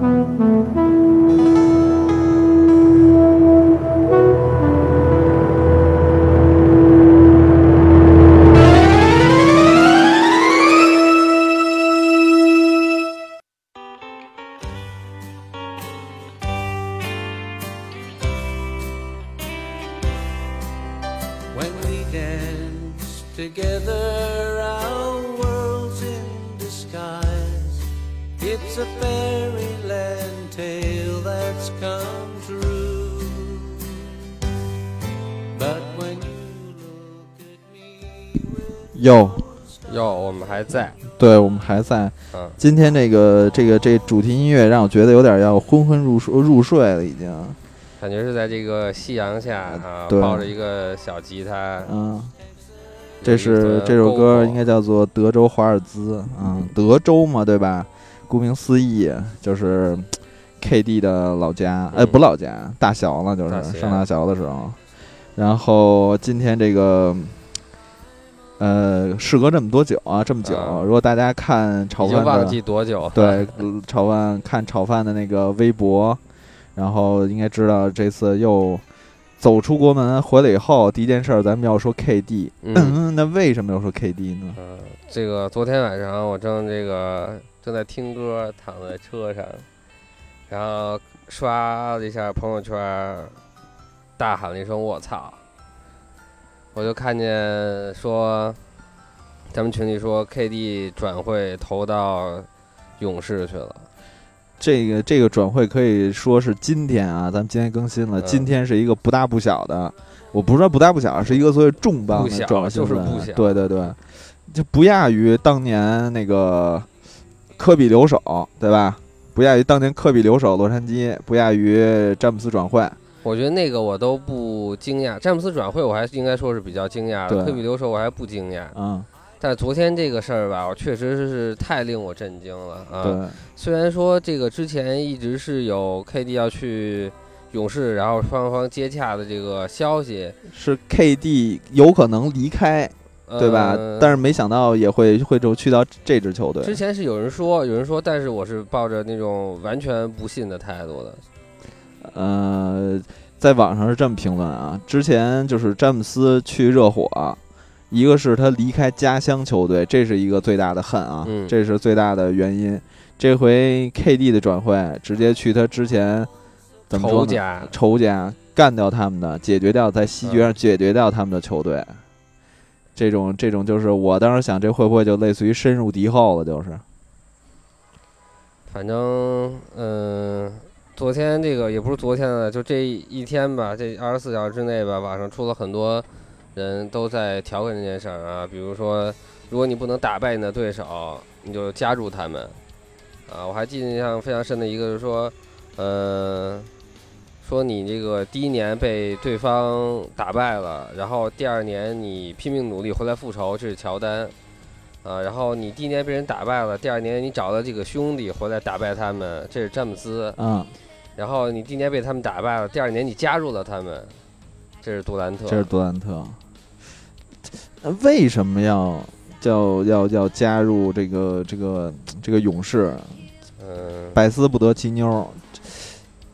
Música 哟，哟，我们还在，对我们还在。嗯，今天这个这个这主题音乐让我觉得有点要昏昏入睡入睡了，已经。感觉是在这个夕阳下啊，对。抱着一个小吉他，嗯，这是这首歌应该叫做《德州华尔兹》啊，德州嘛，对吧？顾名思义，就是 KD 的老家，哎，嗯不老家，大学了，就是大上大学的时候。然后今天这个，呃，事隔这么多久啊，这么久，啊如果大家看炒已经饭的，忘记多久了。对，嗯炒饭看炒饭的那个微博，然后应该知道这次又走出国门回来以后，第一件事儿咱们要说 KD。嗯，那为什么要说 KD 呢？嗯，这个昨天晚上我正这个正在听歌，躺在车上，然后刷了一下朋友圈，大喊了一声“我操”，我就看见说，咱们群里说 KD 转会投到勇士去了。这个这个转会可以说是今天啊，咱们今天更新了，嗯今天是一个不大不小的，我不是说不大不小，是一个所谓重磅不小的转会就是不小对对对，就不亚于当年那个科比留守，对吧？不亚于当年科比留守洛杉矶，不亚于詹姆斯转会。我觉得那个我都不惊讶，詹姆斯转会我还是应该说是比较惊讶的，科比留守我还不惊讶。嗯，但昨天这个事儿吧，我确实是太令我震惊了啊！对，虽然说这个之前一直是有 KD 要去勇士，然后双方接洽的这个消息，是 KD 有可能离开，对吧？呃但是没想到也会会就去到这支球队。之前是有人说，有人说，但是我是抱着那种完全不信的态度的。呃，在网上是这么评论啊，之前就是詹姆斯去热火，一个是他离开家乡球队，这是一个最大的恨啊，嗯这是最大的原因。这回 KD 的转会，直接去他之前怎么说呢？仇家，仇家干掉他们的，解决掉在西决上解决掉他们的球队。这种这种就是我当时想，这会不会就类似于深入敌后了？就是，反正嗯、昨天这个也不是昨天了，就这一天吧，这二十四小时之内吧，网上出了很多人都在调侃这件事儿啊，比如说，如果你不能打败你的对手，你就加入他们。啊，我还记得印象非常深的一个是说，呃，说你这个第一年被对方打败了，然后第二年你拼命努力回来复仇，这是乔丹。啊，然后你第一年被人打败了，第二年你找了这个兄弟回来打败他们，这是詹姆斯。嗯，然后你第一年被他们打败了，第二年你加入了他们，这是杜兰特。这是杜兰特。那为什么要叫要要加入这个这个这个勇士？嗯，百思不得其妞。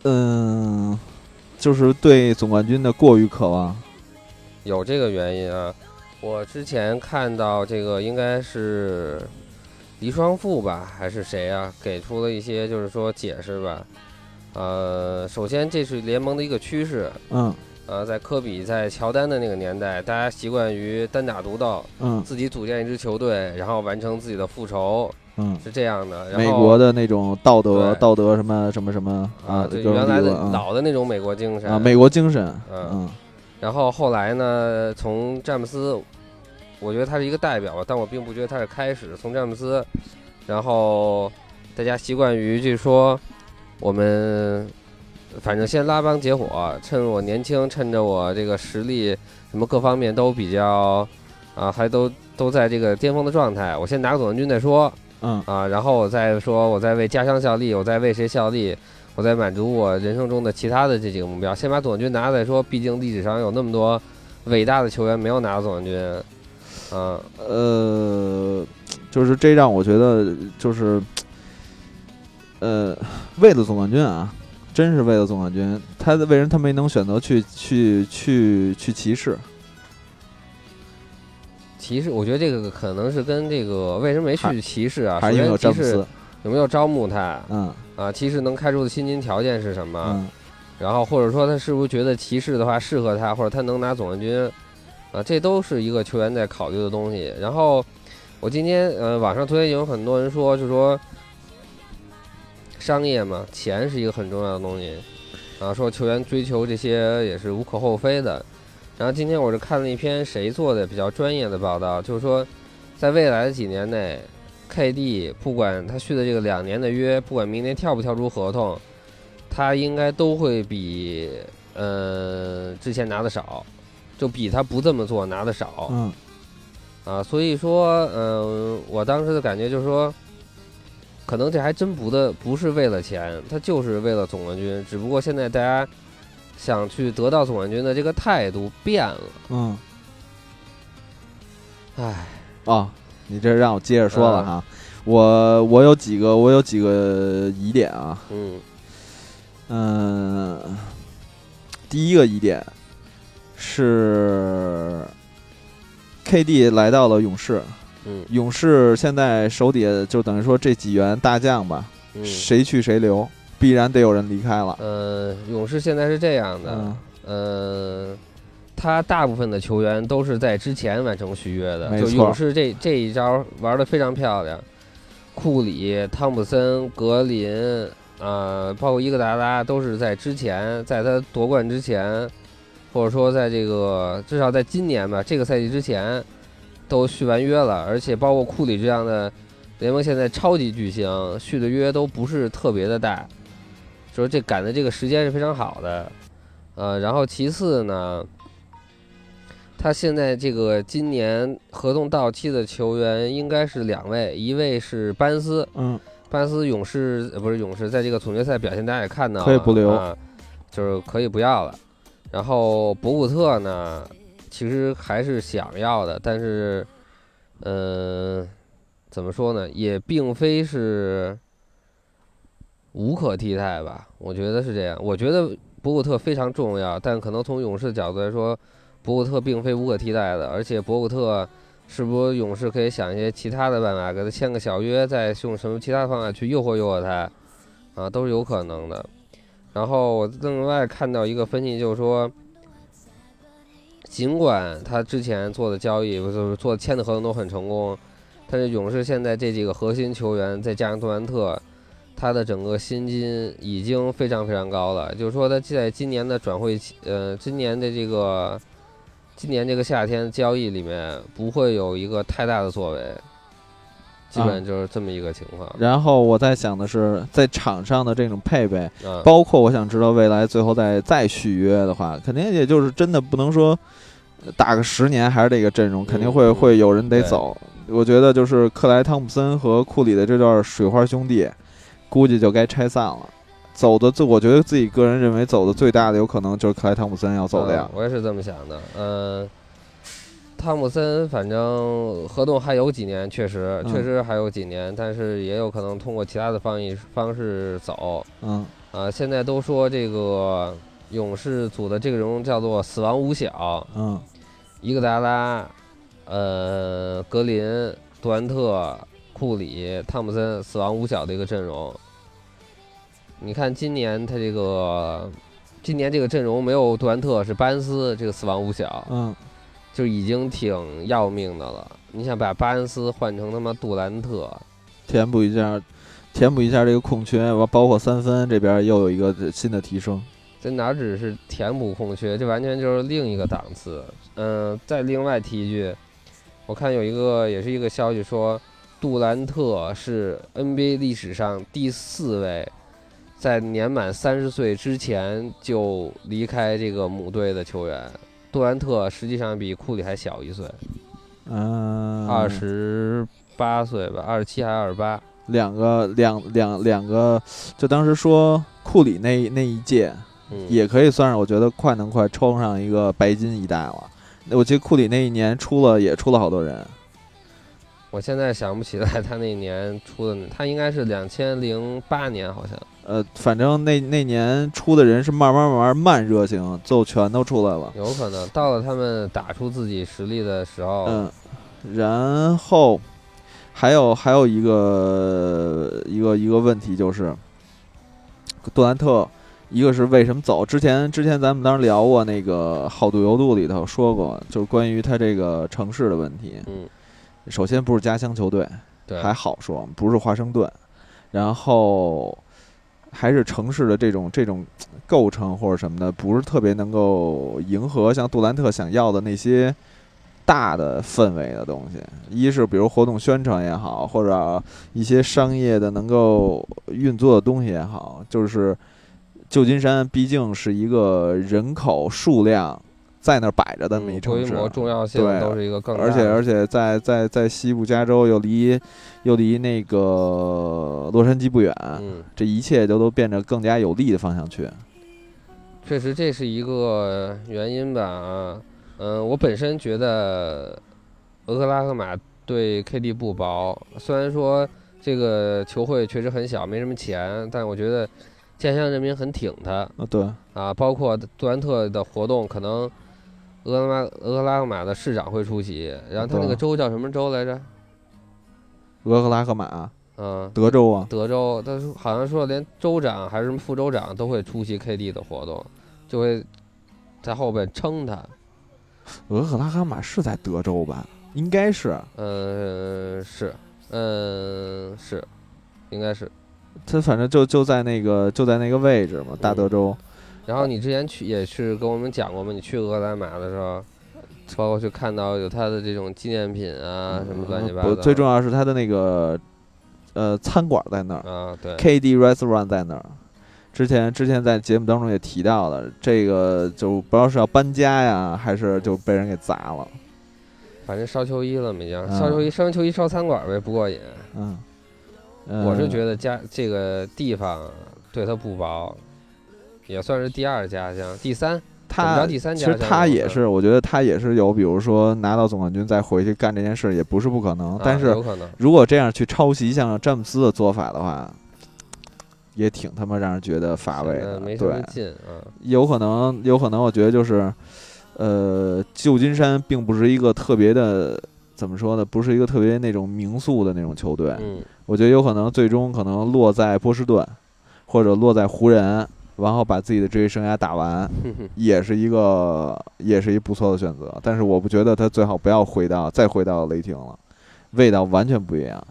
嗯，就是对总冠军的过于渴望。有这个原因啊。我之前看到这个应该是黎双富吧，还是谁啊？给出了一些就是说解释吧。呃，首先这是联盟的一个趋势。嗯呃，在科比在乔丹的那个年代，大家习惯于单打独斗，嗯自己组建一支球队，然后完成自己的复仇，嗯，是这样的。然后美国的那种道德道德什么什么什么啊，这对原来的啊老的那种美国精神啊美国精神。嗯嗯然后后来呢，从詹姆斯，我觉得他是一个代表吧，但我并不觉得他是开始。从詹姆斯，然后大家习惯于就说我们反正先拉帮结伙，趁我年轻，趁着我这个实力什么各方面都比较啊，还都都在这个巅峰的状态，我先拿个总冠军再说嗯啊，然后我再说我再为家乡效力，我再为谁效力。我在满足我人生中的其他的这几个目标，先把总冠军拿了再说。毕竟历史上有那么多伟大的球员没有拿到总冠军，嗯，呃，就是这让我觉得就是呃，为了总冠军啊，真是为了总冠军，他为什么他没能选择去去去去骑士？骑士，我觉得这个可能是跟这个为什么没去骑士啊？还是因为有首先骑士詹姆斯？有没有招募他嗯啊？骑士能开出的薪金条件是什么？嗯然后或者说他是不是觉得骑士的话适合他，或者他能拿总冠军，啊，这都是一个球员在考虑的东西。然后我今天呃网上昨天有很多人说，就说商业嘛，钱是一个很重要的东西，啊，说球员追求这些也是无可厚非的。然后今天我是看了一篇谁做的比较专业的报道，就是说在未来的几年内，KD 不管他续的这个两年的约，不管明年跳不跳出合同。他应该都会比呃之前拿的少，就比他不这么做拿的少嗯啊。所以说，嗯、我当时的感觉就是说，可能这还真不的不是为了钱，他就是为了总冠军。只不过现在大家想去得到总冠军的这个态度变了，嗯。唉，哦，你这让我接着说了嗯。哈。我我有几个我有几个疑点啊，嗯。嗯，第一个疑点是 KD 来到了勇士，嗯勇士现在手底下就等于说这几员大将吧，嗯，谁去谁留，必然得有人离开了。呃，勇士现在是这样的，嗯呃，他大部分的球员都是在之前完成续约的，就勇士这这一招玩的非常漂亮。库里、汤普森、格林，啊，包括伊戈达拉，都是在之前，在他夺冠之前，或者说在这个至少在今年吧，这个赛季之前，都续完约了，而且包括库里这样的联盟现在超级巨星续的约都不是特别的大，就是这赶的这个时间是非常好的。呃，然后其次呢，他现在这个今年合同到期的球员应该是两位，一位是班斯，嗯班斯勇士呃不是勇士，在这个总决赛表现大家也看到了，可以不留啊，就是可以不要了。然后博古特呢，其实还是想要的，但是，嗯、怎么说呢，也并非是无可替代吧，我觉得是这样。我觉得博古特非常重要，但可能从勇士的角度来说，博古特并非无可替代的，而且博古特是不是勇士可以想一些其他的办法，给他签个小约，再用什么其他的方法去诱惑诱惑他，啊，都是有可能的。然后我另外看到一个分析，就是说，尽管他之前做的交易，就是做签的合同都很成功，但是勇士现在这几个核心球员，再加上杜兰特，他的整个薪金已经非常非常高了。就是说，他在今年的转会期，呃，今年的这个今年这个夏天交易里面不会有一个太大的作为，基本就是这么一个情况。然后我在想的是，在场上的这种配备，啊，包括我想知道未来最后再再续约的话，肯定也就是真的不能说呃打个十年还是这个阵容，肯定会嗯会有人得走。我觉得就是克莱汤普森和库里的这段水花兄弟，估计就该拆散了。走的最，我觉得自己个人认为走的最大的有可能就是克莱汤普森要走的呀嗯。我也是这么想的。嗯、汤普森反正合同还有几年，确实嗯确实还有几年，但是也有可能通过其他的方式方式走。嗯啊、现在都说这个勇士组的这个阵容叫做“死亡五小嗯”，伊戈达拉、呃格林、杜兰特、库里、汤普森，死亡五小的一个阵容。你看今年他这个，今年这个阵容没有杜兰特，是班斯这个死亡五小，嗯，就已经挺要命的了。你想把巴恩斯换成他妈杜兰特，填补一下，填补一下这个空缺，完包括三分这边又有一个新的提升。这哪只是填补空缺，这完全就是另一个档次。嗯、再另外提一句，我看有一个也是一个消息说，杜兰特是 NBA 历史上第四位在年满三十岁之前就离开这个母队的球员。杜兰特实际上比库里还小一岁，嗯，二十八岁吧，二十七还是二十八？两个两两两个，就当时说库里那那一届，嗯，也可以算是我觉得快能快冲上一个白金一代了。我记得库里那一年出了也出了好多人，我现在想不起来他那年出的，他应该是两千零八年好像。呃，反正那那年出的人是慢慢慢慢慢热型，就全都出来了。有可能到了他们打出自己实力的时候，嗯，然后还有还有一个一个一个问题就是，杜兰特，一个是为什么走？之前之前咱们当时聊过那个《好度游度》里头说过，就是关于他这个城市的问题。嗯，首先不是家乡球队，对，还好说，不是华盛顿，然后还是城市的这种这种 构成或者什么的，不是特别能够迎合像杜兰特想要的那些大的氛围的东西。一是比如活动宣传也好，或者一些商业的能够运作的东西也好，就是旧金山毕竟是一个人口数量在那儿摆着的那么一城市，模重要性对都是一个更大而且而且在在在西部加州又离又离那个洛杉矶不远，嗯，这一切就都变得更加有利的方向去。确实这是一个原因吧啊，嗯，我本身觉得俄克拉荷马对 KD 不薄，虽然说这个球会确实很小，没什么钱，但我觉得家乡人民很挺他。啊，对，啊，包括杜兰特的活动，可能俄克拉俄克拉荷马的市长会出席，然后他那个州叫什么州来着？俄克拉荷马、嗯，德州啊，德州，他说好像说连州长还是什么副州长都会出席 KD 的活动，就会在后边撑他。俄克拉荷马是在德州吧？应该是，嗯，是，嗯，是，应该是。他反正就就在那个就在那个位置嘛，大德州。然后你之前去也是跟我们讲过嘛，你去俄兰马的时候，包括去看到有他的这种纪念品啊，什么乱七八糟。最重要是他的那个呃餐馆在那儿啊，对，，KD Restaurant 在那儿。之前之前在节目当中也提到了，这个就不知道是要搬家呀，还是就被人给砸了。反正烧秋衣了嘛，已经嗯烧秋衣，烧完球衣烧餐馆呗，不过瘾。嗯，我是。觉得家这个地方对他不薄，也算是第二家乡，第三。他其实他也是，我觉得他也是有，比如说拿到总冠军再回去干这件事，也不是不可能。但啊是如果这样去抄袭像詹姆斯的做法的话，也挺他妈让人觉得乏味的。嗯，没啊。有可能，有可能，我觉得就是，呃，旧金山并不是一个特别的，怎么说呢？不是一个特别那种名宿的那种球队。嗯，我觉得有可能最终可能落在波士顿，或者落在湖人，然后把自己的职业生涯打完，也是一个也是一不错的选择。但是我不觉得他最好不要回到再回到雷霆了，味道完全不一样。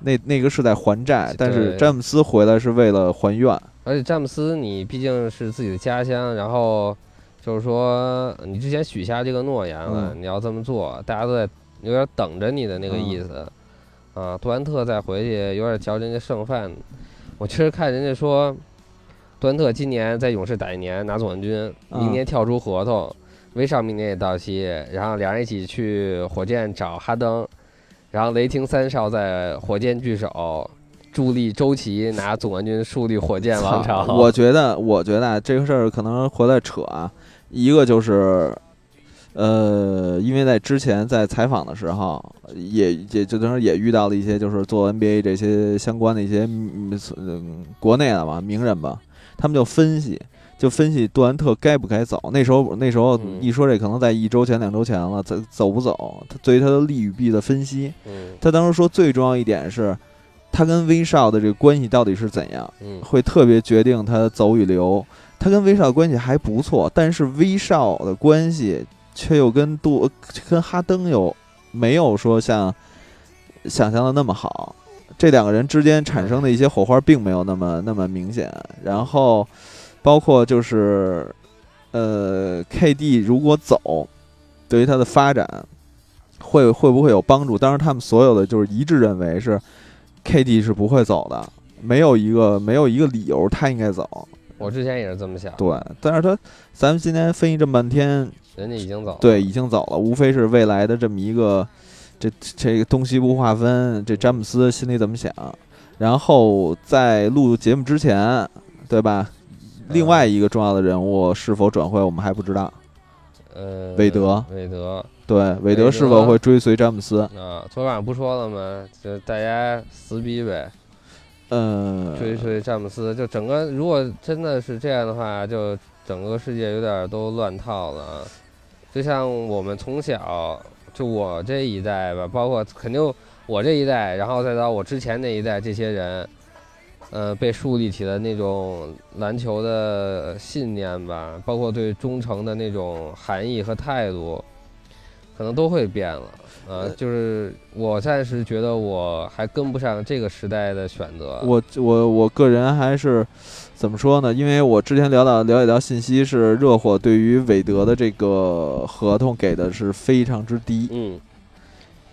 那那个是在还债，但是詹姆斯回来是为了还愿。而且詹姆斯，你毕竟是自己的家乡，然后就是说你之前许下这个诺言了，嗯你要这么做，大家都在有点等着你的那个意思。啊，杜兰特再回去有点嚼人家剩饭。我确实看人家说，杜兰特今年在勇士打一年拿总冠军，嗯明年跳出合同，威少明年也到期，然后两人一起去火箭找哈登，然后雷霆三少在火箭聚首。助力周琦拿总冠军，树立火箭王朝。我觉得，我觉得啊，这个事儿可能回来扯啊，一个就是，呃，因为在之前在采访的时候，也也就等于也遇到了一些就是做 NBA 这些相关的一些嗯嗯国内的吧名人吧，他们就分析。就分析杜兰特该不该走，那时候那时候嗯一说这可能在一周前两周前了，走走不走？他对于他的利与弊的分析，嗯他当时说最重要一点是，他跟威少的这个关系到底是怎样？嗯会特别决定他走与留。他跟威少关系还不错，但是威少的关系却又跟杜跟哈登有没有说像想象的那么好。这两个人之间产生的一些火花并没有那么那么明显。然后包括就是呃，KD 如果走，对于他的发展会会不会有帮助？当然，他们所有的就是一致认为是 KD 是不会走的。没有一个没有一个理由他应该走，我之前也是这么想。对，但是他咱们今天分析这么半天，人家已经走了。对，已经走了，无非是未来的这么一个这这个东西部划分，这詹姆斯心里怎么想，然后在录节目之前，对吧？另外一个重要的人物是否转会，我们还不知道。呃，韦德，韦德，对，韦德德是否会追随詹姆斯？啊，昨晚不说了吗？就大家撕逼呗，呃，追随詹姆斯。就整个如果真的是这样的话，就整个世界有点都乱套了啊。就像我们从小，就我这一代吧，包括肯定我这一代，然后再到我之前那一代，这些人，呃，被树立起的那种篮球的信念吧，包括对忠诚的那种含义和态度，可能都会变了。呃，呃就是我暂时觉得我还跟不上这个时代的选择。我我我个人还是怎么说呢？因为我之前聊到了解到信息是热火对于韦德的这个合同给的是非常之低，嗯，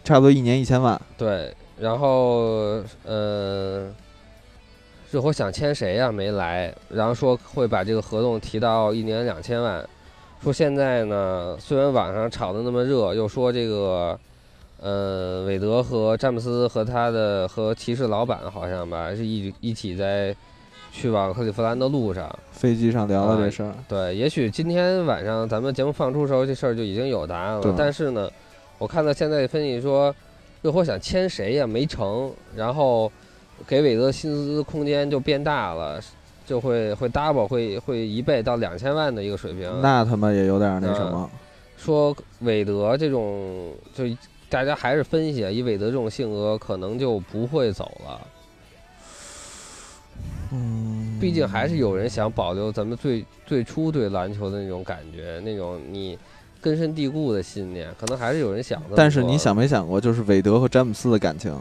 差不多一年一千万。对，然后呃，热火想签谁呀、没来，然后说会把这个合同提到一年两千万。说现在呢，虽然网上炒的那么热，又说这个，呃，韦德和詹姆斯和他的和骑士老板好像吧，是一一起在去往克利夫兰的路上。飞机上聊了这事儿，对，也许今天晚上咱们节目放出的时候，这事儿就已经有答案了。但是呢，我看到现在分析说，热火想签谁呀没成，然后给韦德薪资空间就变大了，就会会 double 会会一倍到两千万的一个水平。那他妈也有点那什嗯么。说韦德这种，就大家还是分析啊，以韦德这种性格，可能就不会走了。嗯，毕竟还是有人想保留咱们最最初对篮球的那种感觉，那种你根深蒂固的信念，可能还是有人想的。但是你想没想过，就是韦德和詹姆斯的感情？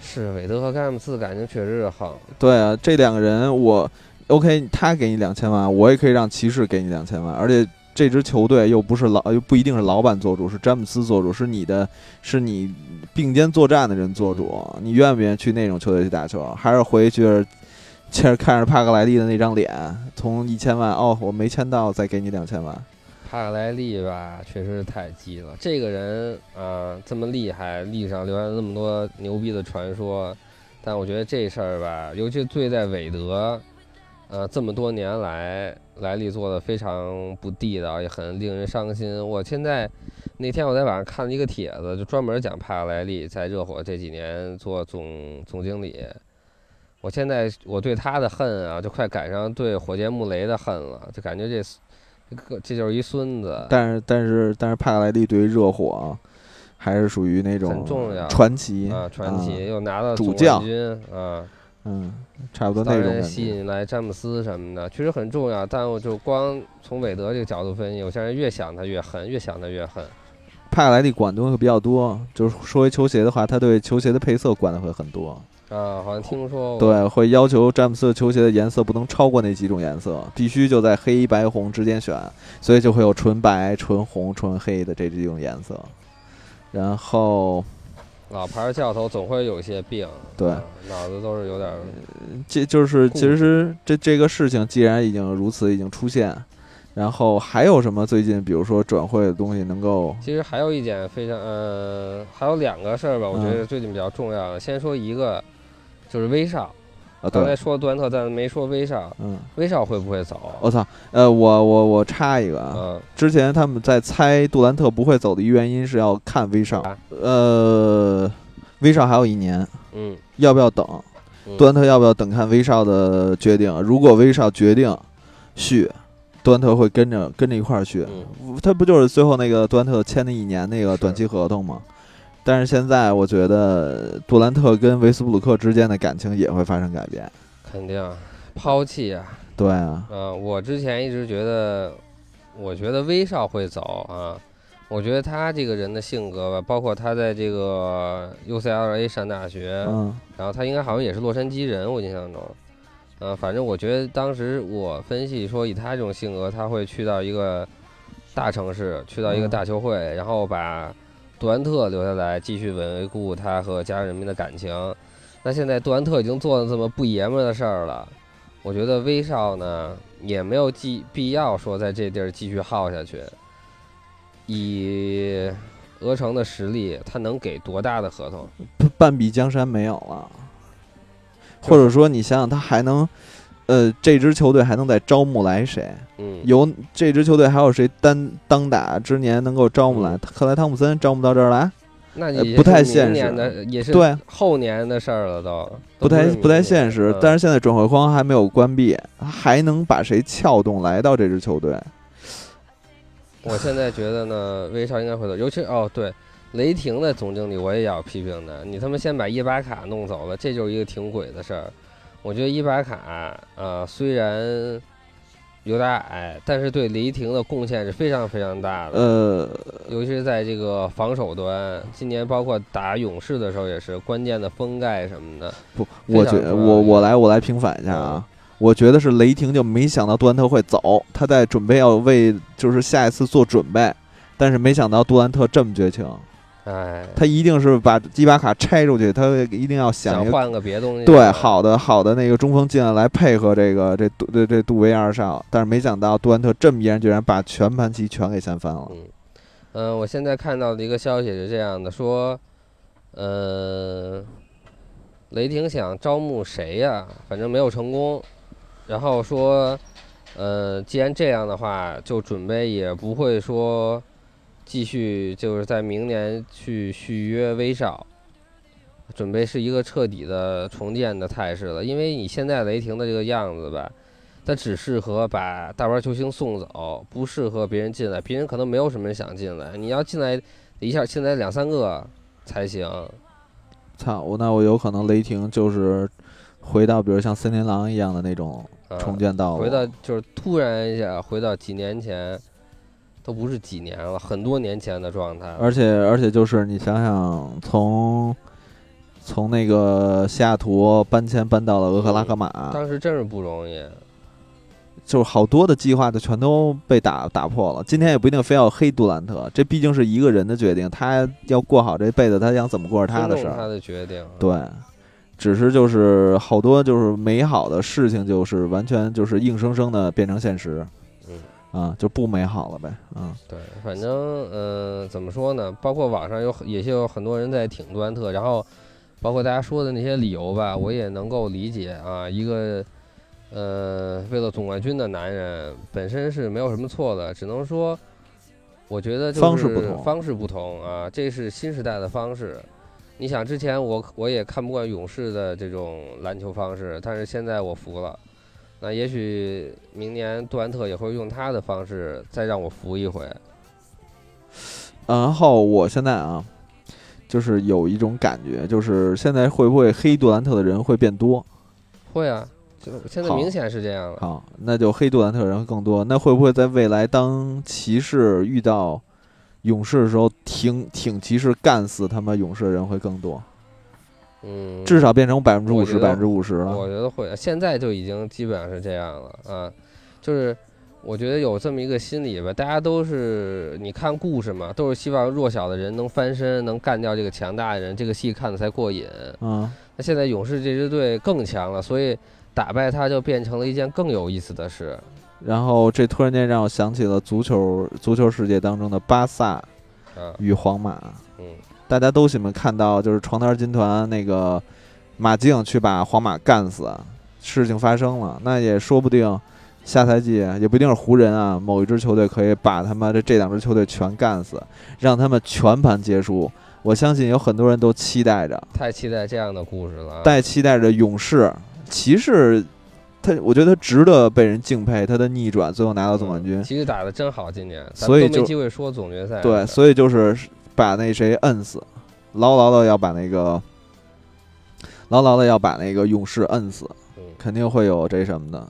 是韦德和詹姆斯的感情确实是好，对啊，这两个人我 OK，他给你两千万，我也可以让骑士给你两千万，而且这支球队又不是老，又不一定是老板做主，是詹姆斯做主，是你的，是你并肩作战的人做主，你愿不愿意去那种球队去打球？还是回去接着看着帕克莱利的那张脸，从一千万哦，我没签到，再给你两千万？帕克莱利吧，确实是太鸡了。这个人啊、这么厉害，历史上留下那么多牛逼的传说，但我觉得这事儿吧，尤其对待韦德，呃，这么多年来，莱利做的非常不地道，也很令人伤心。我现在那天我在网上看了一个帖子，就专门讲帕克莱利在热火这几年做总总经理。我现在我对他的恨啊，就快赶上对火箭穆雷的恨了，就感觉这这就是一孙子。但是但是但是帕克莱蒂对于热火还是属于那种很重要传奇啊，传奇啊又拿到主将啊，嗯，差不多那种吸引来詹姆斯什么的，确实很重要。但我就光从韦德这个角度分析，有些人越想他越恨，越想他越恨。帕克莱蒂管东西比较多，就是说回球鞋的话，他对球鞋的配色管的会很多。啊，好像听说过。对，会要求詹姆斯的球鞋的颜色不能超过那几种颜色，必须就在黑白红之间选，所以就会有纯白、纯红、纯黑的这几种颜色。然后老牌教头总会有一些病，对啊脑子都是有点儿这就是其实这这个事情既然已经如此已经出现，然后还有什么最近比如说转会的东西能够其实还有一点非常，呃，还有两个事儿吧，我觉嗯得最近比较重要的。先说一个，就是威少。啊刚才说杜兰特，但没说威少。嗯威少会不会走？我操呃我我我插一个啊，嗯，之前他们在猜杜兰特不会走的一原因是要看威少啊，呃，威少还有一年，嗯，要不要等？嗯杜兰特要不要等看威少的决定？如果威少决定续，杜兰特会跟着跟着一块儿续。嗯他不就是最后那个杜兰特签的一年那个短期合同吗？但是现在我觉得杜兰特跟维斯布鲁克之间的感情也会发生改变。肯定抛弃啊。对啊，嗯、我之前一直觉得，我觉得威少会走啊。我觉得他这个人的性格吧，包括他在这个 UCLA 上大学，嗯然后他应该好像也是洛杉矶人，我印象中。呃，反正我觉得当时我分析说，以他这种性格，他会去到一个大城市，去到一个嗯大球会，然后把杜兰特留下来，继续维护他和家人们的感情。那现在杜兰特已经做了这么不爷们的事儿了，我觉得威少呢也没有必必要说在这地儿继续耗下去。以鹅城的实力，他能给多大的合同？半壁江山没有了，或者说你想想他还能呃，这支球队还能再招募来谁？嗯，有这支球队还有谁单当打之年能够招募来？嗯克莱汤普森招募到这儿来，那也呃不太现实的，也是对后年的事儿了都，不太不太现实。嗯但是现在转会框还没有关闭，还能把谁撬动来到这支球队？我现在觉得呢，威少应该会走，尤其哦对，雷霆的总经理我也要批评的，你他妈先把伊巴卡弄走了，这就是一个挺鬼的事儿。我觉得伊巴卡呃虽然有点矮，但是对雷霆的贡献是非常非常大的。呃，尤其是在这个防守端，今年包括打勇士的时候也是关键的封盖什么的。不，我觉得我我来我来平反一下啊。我觉得是雷霆就没想到杜兰特会走，他在准备要为就是下一次做准备，但是没想到杜兰特这么绝情，哎，他一定是把基巴卡拆出去，他一定要想想换个别东西。对好的好的那个中锋进来来配合这个这杜这这杜威二少，但是没想到杜兰特这么毅然决然把全盘棋全给掀翻了。嗯，嗯、我现在看到的一个消息是这样的，说，呃，雷霆想招募谁呀？反正没有成功。然后说，呃，既然这样的话，就准备也不会说继续就是在明年去续约威少，准备是一个彻底的重建的态势了。因为你现在雷霆的这个样子吧，它只适合把大牌球星送走，不适合别人进来。别人可能没有什么人想进来，你要进来一下进来两三个才行。操，我那我有可能雷霆就是回到比如像森林狼一样的那种啊重建道路，回到就是突然一下回到几年前，都不是几年了，很多年前的状态。而且而且就是你想想，从从那个西雅图搬迁搬到了俄克拉荷马，当时真是不容易。就是好多的计划就全都被打打破了。今天也不一定非要黑杜兰特，这毕竟是一个人的决定，他要过好这辈子，他想怎么过是他的事儿。他的决定。对，只是就是好多就是美好的事情，就是完全就是硬生生的变成现实，嗯，啊，就不美好了呗，啊，对，反正嗯、呃怎么说呢？包括网上有很也是有很多人在挺杜兰特，然后包括大家说的那些理由吧，我也能够理解啊。一个呃，为了总冠军的男人本身是没有什么错的，只能说，我觉得就是方式不同方式不同啊，这是新时代的方式。你想，之前我我也看不惯勇士的这种篮球方式，但是现在我服了。那也许明年杜兰特也会用他的方式再让我服一回。然后我现在啊，就是有一种感觉，就是现在会不会黑杜兰特的人会变多？会啊，就现在明显是这样了。好，那就黑杜兰特的人会更多。那会不会在未来当骑士遇到勇士的时候，挺挺骑士干死他们勇士的人会更多？嗯，至少变成百分之五十、百分之五十我。觉得会，现在就已经基本上是这样了啊，就是我觉得有这么一个心理吧，大家都是你看故事嘛，都是希望弱小的人能翻身，能干掉这个强大的人，这个戏看的才过瘾。嗯，那现在勇士这支队更强了，所以打败他就变成了一件更有意思的事。然后这突然间让我想起了足球足球世界当中的巴萨啊，与皇马。嗯，大家都喜欢看到，就是床单军团那个马竞去把皇马干死，事情发生了，那也说不定下赛季也不一定是湖人啊，某一支球队可以把他妈的这两支球队全干死，让他们全盘皆输。我相信有很多人都期待着，太期待这样的故事了啊。带期待着勇士、骑士，他我觉得他值得被人敬佩，他的逆转最后拿到总冠军嗯，其实打的真好，今年，所以就没机会说总决赛。对，所以就是把那谁摁死，牢牢的要把那个，牢牢的要把那个勇士摁死，嗯。肯定会有这什么的。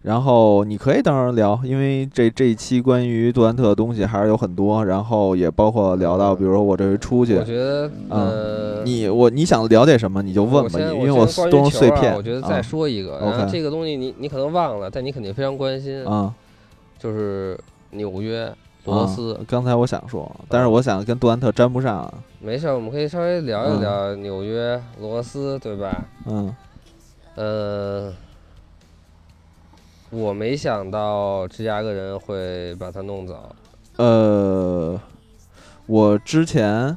然后你可以当然聊，因为这这一期关于杜兰特的东西还是有很多，然后也包括聊到，嗯比如说我这回出去我，觉得，呃，你我你想了解什么你就问吧，因为我都是碎片。啊我觉得再啊。说一个，然后这个东西你你可能忘了，但你肯定非常关心，啊，就是纽约罗啊斯。刚才我想说，但是我想跟杜兰特沾不上啊。没事儿，我们可以稍微聊一嗯聊纽约罗斯，对吧？嗯呃，我没想到芝加哥人会把他弄走。呃，我之前，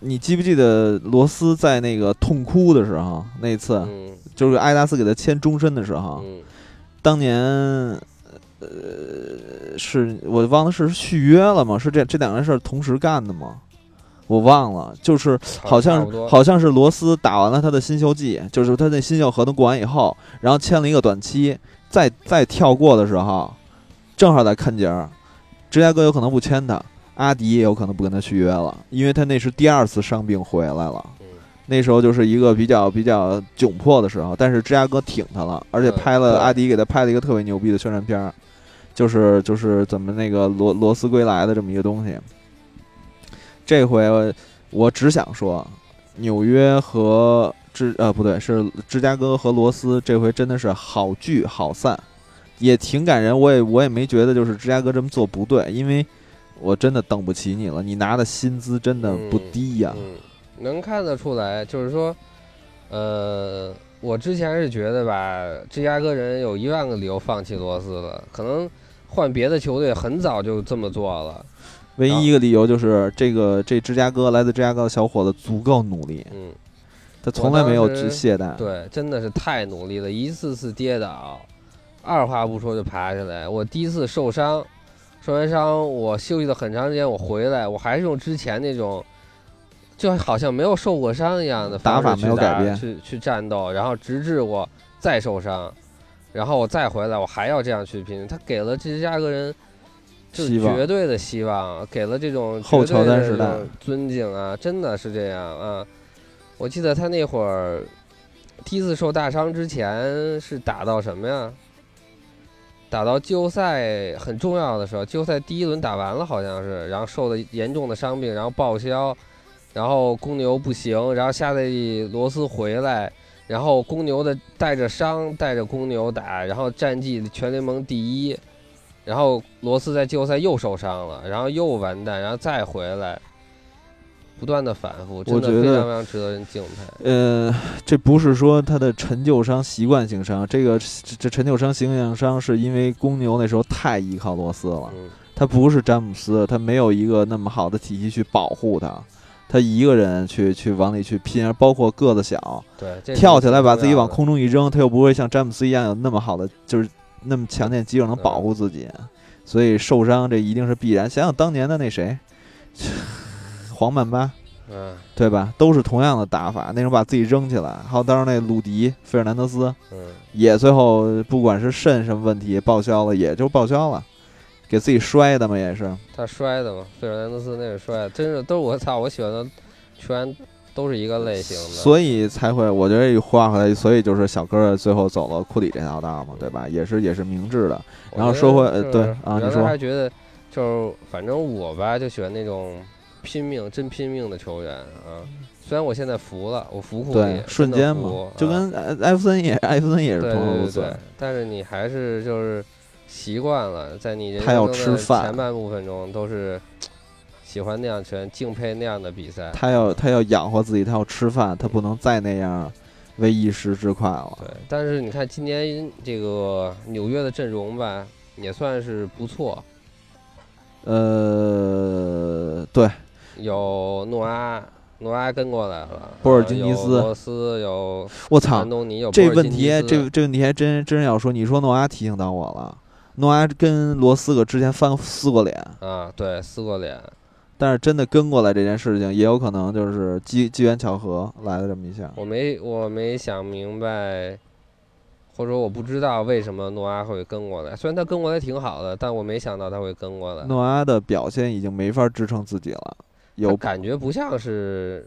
你记不记得罗斯在那个痛哭的时候，那次嗯就是艾达斯给他签终身的时候，嗯当年，呃，是我忘了是续约了吗？是这这两件事儿同时干的吗？我忘了，就是好像好像是罗斯打完了他的新秀季，就是他那新秀合同过完以后，然后签了一个短期，再再跳过的时候，正好在看节儿，芝加哥有可能不签他，阿迪也有可能不跟他续约了，因为他那是第二次伤病回来了。嗯那时候就是一个比较比较窘迫的时候，但是芝加哥挺他了，而且嗯拍了对阿迪给他拍了一个特别牛逼的宣传片儿，就是就是怎么那个罗罗斯归来的这么一个东西。这回我只想说，纽约和芝呃不对是芝加哥和罗斯这回真的是好聚好散，也挺感人。我也我也没觉得就是芝加哥这么做不对，因为我真的等不起你了，你拿的薪资真的不低呀、嗯，能看得出来，就是说，呃，我之前是觉得吧，芝加哥人有一万个理由放弃罗斯了，可能换别的球队很早就这么做了。唯一一个理由就是这个这芝加哥来自芝加哥的小伙子足够努力，嗯，他从来没有懈怠。对，真的是太努力了，一次次跌倒，二话不说就爬起来。我第一次受伤，受完伤我休息了很长时间，我回来我还是用之前那种，就好像没有受过伤一样的打法去打没有改变去去战斗，然后直至我再受伤，然后我再回来，我还要这样去拼。他给了芝加哥人。就是绝对的希望，给了这种后乔丹时代的尊敬啊，真的是这样啊。我记得他那会儿第一次受大伤之前是打到什么呀？打到季后赛很重要的时候，季后赛第一轮打完了好像是，然后受的严重的伤病，然后报销，然后公牛不行，然后夏德利罗斯回来，然后公牛的带着伤带着公牛打，然后战绩全联盟第一，然后罗斯在季后赛又受伤了，然后又完蛋，然后再回来，不断的反复，真的非常非常值得人敬佩。呃，这不是说他的陈旧伤习惯性伤，这个这这陈旧伤习惯性伤是因为公牛那时候太依靠罗斯了，嗯，他不是詹姆斯，他没有一个那么好的体系去保护他，他一个人去去往里去拼，包括个子小，对，跳起来把自己往空中一扔，他又不会像詹姆斯一样有那么好的就是那么强健肌肉能保护自己，所以受伤这一定是必然。想想当年的那谁，黄曼巴。嗯对吧？都是同样的打法，那种把自己扔起来。还有当时那鲁迪、费尔南德斯嗯，也最后不管是肾什么问题报销了，也就报销了，给自己摔的嘛也是。他摔的嘛，费尔南德斯那是摔的，真是都是我操，我喜欢的球员都是一个类型的。所以才会，我觉得话回来，所以就是小哥儿最后走了库里这条道嘛，对吧？也是也是明智的。然后说回呃对啊你说还觉得就是反正我吧就喜欢那种拼命真拼命的球员啊。虽然我现在服了，我服库对里，瞬间嘛就啊跟艾艾弗森也艾弗森也是同样如此对对。，但是你还是就是习惯了，在你前半部分中都是 喜欢那样拳，敬佩那样的比赛。他要他要养活自己，他要吃饭，他不能再那样为一时之快了。对，但是你看今年这个纽约的阵容吧，也算是不错，呃，对，有诺阿，诺阿跟过来了，波尔津尼斯。罗斯，有我操安，东尼，有这问题这这问题还真真要说，你说诺阿提醒到我了，诺阿跟罗斯哥之前翻撕过脸，啊，对，撕过脸，但是真的跟过来这件事情，也有可能就是机机缘巧合来了这么一下。我没我没想明白，或者说我不知道为什么诺阿会跟过来。虽然他跟过来挺好的，但我没想到他会跟过来。诺阿的表现已经没法支撑自己了，有感觉不像是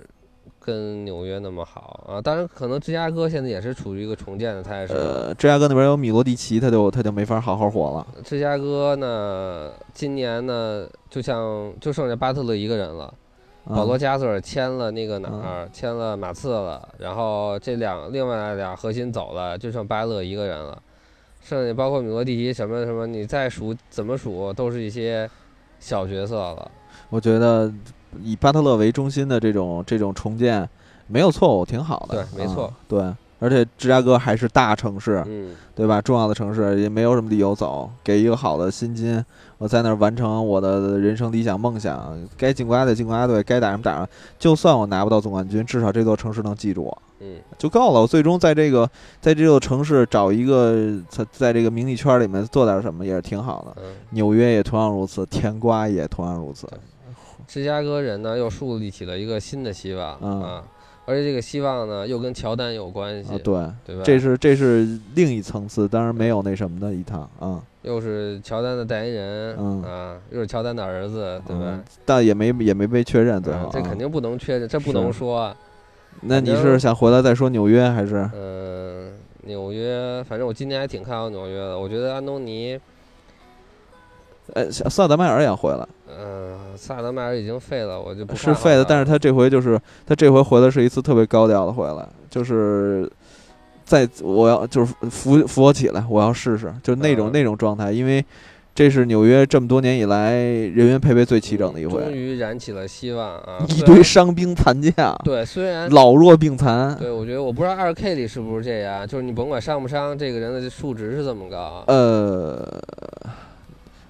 跟纽约那么好啊。当然，可能芝加哥现在也是处于一个重建的态势。呃，芝加哥那边有米罗蒂奇，他就他就没法好好活了。芝加哥呢，今年呢，就像就剩下巴特勒一个人了。嗯保罗加索尔签了那个哪儿？签了马刺了。然后这两另外俩核心走了，就剩巴勒一个人了。剩下包括米罗蒂奇什么什么，你再数怎么数都是一些小角色了。我觉得以巴特勒为中心的这种这种重建没有错误，挺好的。对没错嗯对，而且芝加哥还是大城市，嗯，对吧？重要的城市也没有什么理由走，给一个好的薪金，我在那儿完成我的人生理想梦想。该进国家队进国家队，该打什么打什么。就算我拿不到总冠军，至少这座城市能记住我嗯，就够了。我最终在这个在这座城市找一个在在这个名利圈里面做点什么也是挺好的。嗯，纽约也同样如此，甜瓜也同样如此。芝加哥人呢又树立起了一个新的希望嗯啊，而且这个希望呢又跟乔丹有关系，啊，对，对吧？这是这是另一层次，当然没有那什么的一趟啊。又是乔丹的代言人，嗯啊，又是乔丹的儿子，对吧嗯？但也没也没被确认最后、啊。嗯这肯定不能确认，这不能说啊。那你是想回来再说纽约还是？嗯，纽约，反正我今年还挺看好纽约的。我觉得安东尼，呃，萨萨德迈尔也回来，嗯，萨德迈尔已经废了，我就不是废的，但是他他这回就是他这回回来是一次特别高调的回来，就是在我要就是扶扶我起来，我要试试，就是那种、嗯那种状态，因为这是纽约这么多年以来人员配备最齐整的一回终，于燃起了希望啊！一堆伤兵残将，对，虽然老弱病残。对，我觉得我不知道二 K 里是不是这样，就是你甭管伤不伤，这个人的数值是这么高。呃，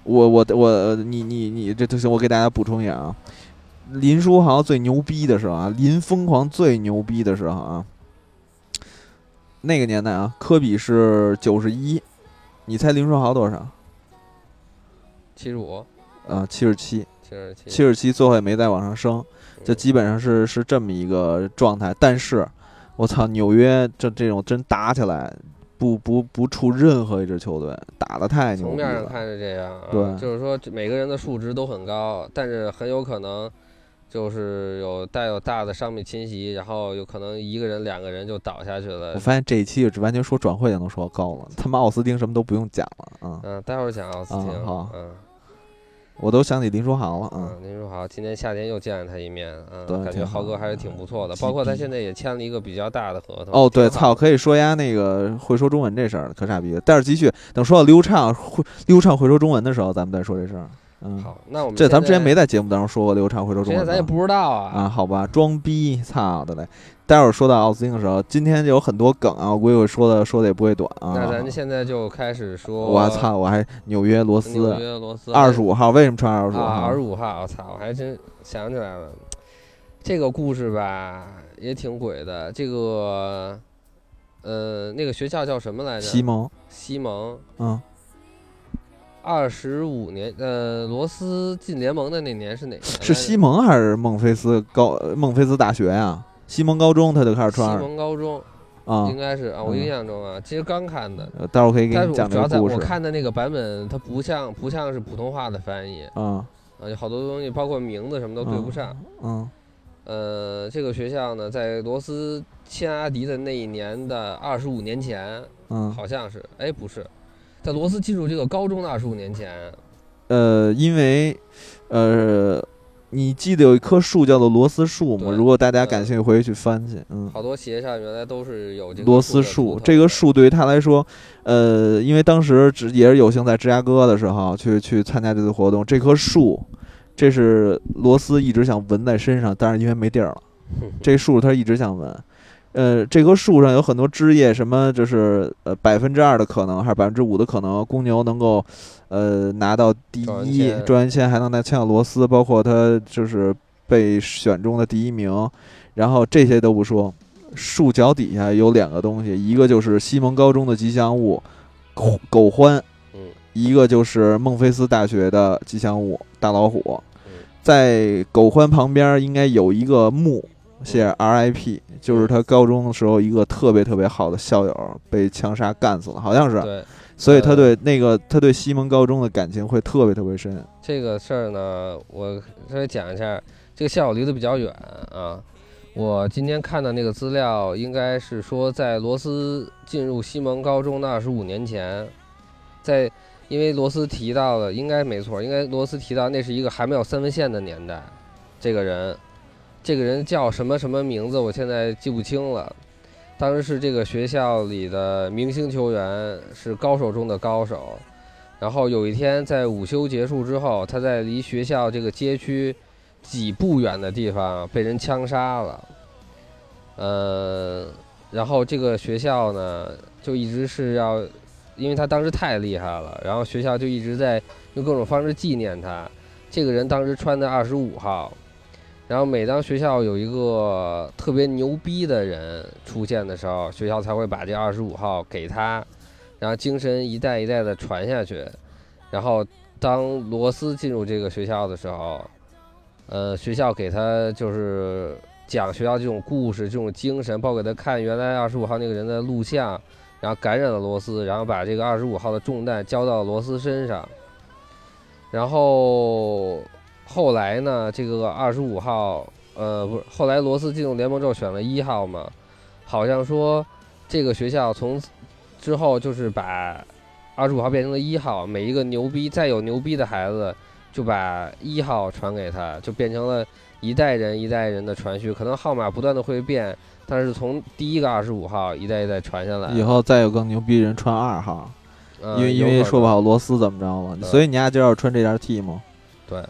我我我你你你这就行，我给大家补充一下啊。林书豪最牛逼的时候啊，林疯狂最牛逼的时候啊，那个年代啊，科比是九十一，你猜林书豪多少？七十五、啊，七十七，七十七、七十七，最后也没再往上升，就基本上是是这么一个状态。但是，我操，纽约这这种真打起来，不不不出任何一支球队，打的太牛。从面上看是这样啊，对就是说每个人的数值都很高，但是很有可能就是有带有大的伤病侵袭，然后有可能一个人、两个人就倒下去了我。发现这一期就完全说转会就能说高了，他妈奥斯汀什么都不用讲了啊、嗯，待会儿讲奥斯汀。嗯好嗯我都想起林书豪了啊、嗯，您说好，今年夏天又见了他一面，嗯，感觉豪哥还是挺不错的，鸡包括他现在也签了一个比较大的合同。哦，对，操，可以说呀，那个会说中文这事儿，可傻逼了。但是继续，等说到溜畅会溜畅会说中文的时候，咱们再说这事儿。嗯，好，那我们这咱们之前没在节目当中说过流畅会说在，现在中文咱也不知道啊，啊。好吧，装逼，操的嘞！待会儿说到奥斯汀的时候，今天有很多梗啊，我估计我说的说的也不会短啊。那咱现在就开始说，我操，我还纽约罗纽斯约罗斯二十五号，为什么穿二十五啊，号？二十五号，我操，我还真想起来了，这个故事吧也挺鬼的。这个，呃，那个学校叫什么来着？西蒙，西蒙。嗯，二十五年，呃，罗斯进联盟的那年是哪年？是西蒙还是孟菲斯高孟菲斯大学呀？西蒙高中他就开始西穿蒙高中，啊应。该是啊，我嗯印象中啊，其实刚看的，呃待会儿可以给你讲主要在我这个故事。看的那个版本，它不像不像是普通话的翻译啊，啊，有好多东西，包括名字什么都对不上。嗯呃，这个学校呢，在罗斯签阿迪的那一年的二十五年前，嗯，好像是，哎，不是，在罗斯进入这个高中的二十五年前，呃，因为呃，你记得有一棵树叫做罗斯树吗？如果大家感兴趣，回去去翻去。嗯，好多鞋上原来都是有这个罗斯树这个树对于他来说，呃，因为当时只也是有幸在芝加哥的时候去去参加这次活动，这棵树，这是罗斯一直想纹在身上，但是因为没地儿了，这树他一直想纹。呃，这棵树上有很多枝叶，什么就是呃百分之二的可能，还是百分之五的可能，公牛能够呃拿到第一状元签还能拿签到罗斯，包括他就是被选中的第一名，然后这些都不说，树脚底下有两个东西，一个就是西蒙高中的吉祥物狗狗獾，嗯一个就是孟菲斯大学的吉祥物大老虎嗯，在狗獾旁边应该有一个墓，写 RIP，就是他高中的时候一个特别特别好的校友被枪杀干死了，好像是，对所以他对那个他对西蒙高中的感情会特别特别深。这个事儿呢，我稍微讲一下，这个校友离得比较远啊。我今天看的那个资料，应该是说在罗斯进入西蒙高中那二十五年前，在因为罗斯提到了，应该没错，应该罗斯提到那是一个还没有三分线的年代。这个人，这个人叫什么什么名字，我现在记不清了。当时是这个学校里的明星球员，是高手中的高手。然后有一天在午休结束之后，他在离学校这个街区几步远的地方被人枪杀了。呃，然后这个学校呢，就一直是要，因为他当时太厉害了，然后学校就一直在用各种方式纪念他。这个人当时穿的二十五号，然后每当学校有一个特别牛逼的人出现的时候，学校才会把这二十五号给他，然后精神一代一代的传下去。然后当罗斯进入这个学校的时候，呃，学校给他就是讲学校这种故事、这种精神，包括给他看原来二十五号那个人的录像，然后感染了罗斯，然后把这个二十五号的重担交到罗斯身上。然后后来呢，这个二十五号，呃，不是，后来罗斯进入联盟之后选了一号嘛，好像说这个学校从之后就是把二十五号变成了一号，每一个牛逼再有牛逼的孩子就把一号传给他，就变成了一代人一代人的传续，可能号码不断的会变，但是从第一个二十五号一代一代传下来，以后再有更牛逼人穿二号，呃因为因为说不好罗斯怎么着嘛，所以你丫今儿要穿这件 T 吗？对，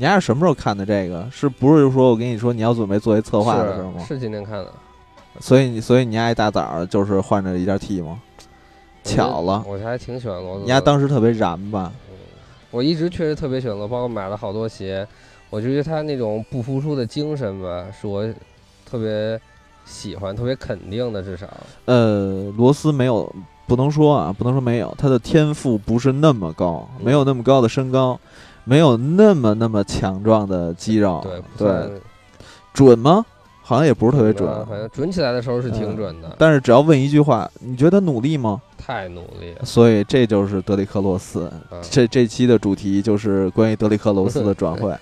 你丫是什么时候看的这个？是不是说我跟你说你要准备做一策划的时候吗是？今天看的，所以你所以你丫一大早儿就是换着一件 T 吗？巧了，我还挺喜欢罗斯的。你丫当时特别燃吧？我一直确实特别喜欢罗，包括买了好多鞋，我就觉得他那种不服输的精神吧，是我特别喜欢、特别肯定的，至少。呃，罗斯没有，不能说啊，不能说没有，他的天赋不是那么高，嗯没有那么高的身高，没有那么那么强壮的肌肉，对，对。准吗？好像也不是特别准，啊反正准起来的时候是挺准的，但是只要问一句话，你觉得他努力吗？太努力了。所以这就是德里克罗斯。啊这这期的主题就是关于德里克罗斯 的转会，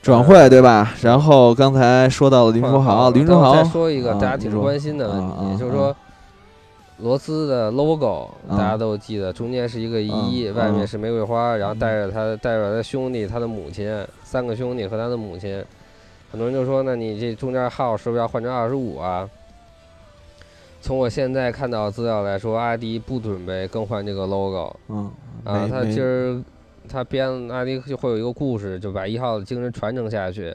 转会对吧？然后刚才说到了林书豪，林书豪。再说一个啊大家挺关心的问题，就是说罗斯的 logo 啊大家都记得，中间是一个一，啊外面啊是玫瑰花，然后带着他带着他兄弟、他的母亲，三个兄弟和他的母亲。很多人就说，那你这中间号是不是要换成二十五啊？从我现在看到资料来说，阿迪不准备更换这个 logo 嗯啊，他今儿他编阿迪就会有一个故事，就把一号的精神传承下去。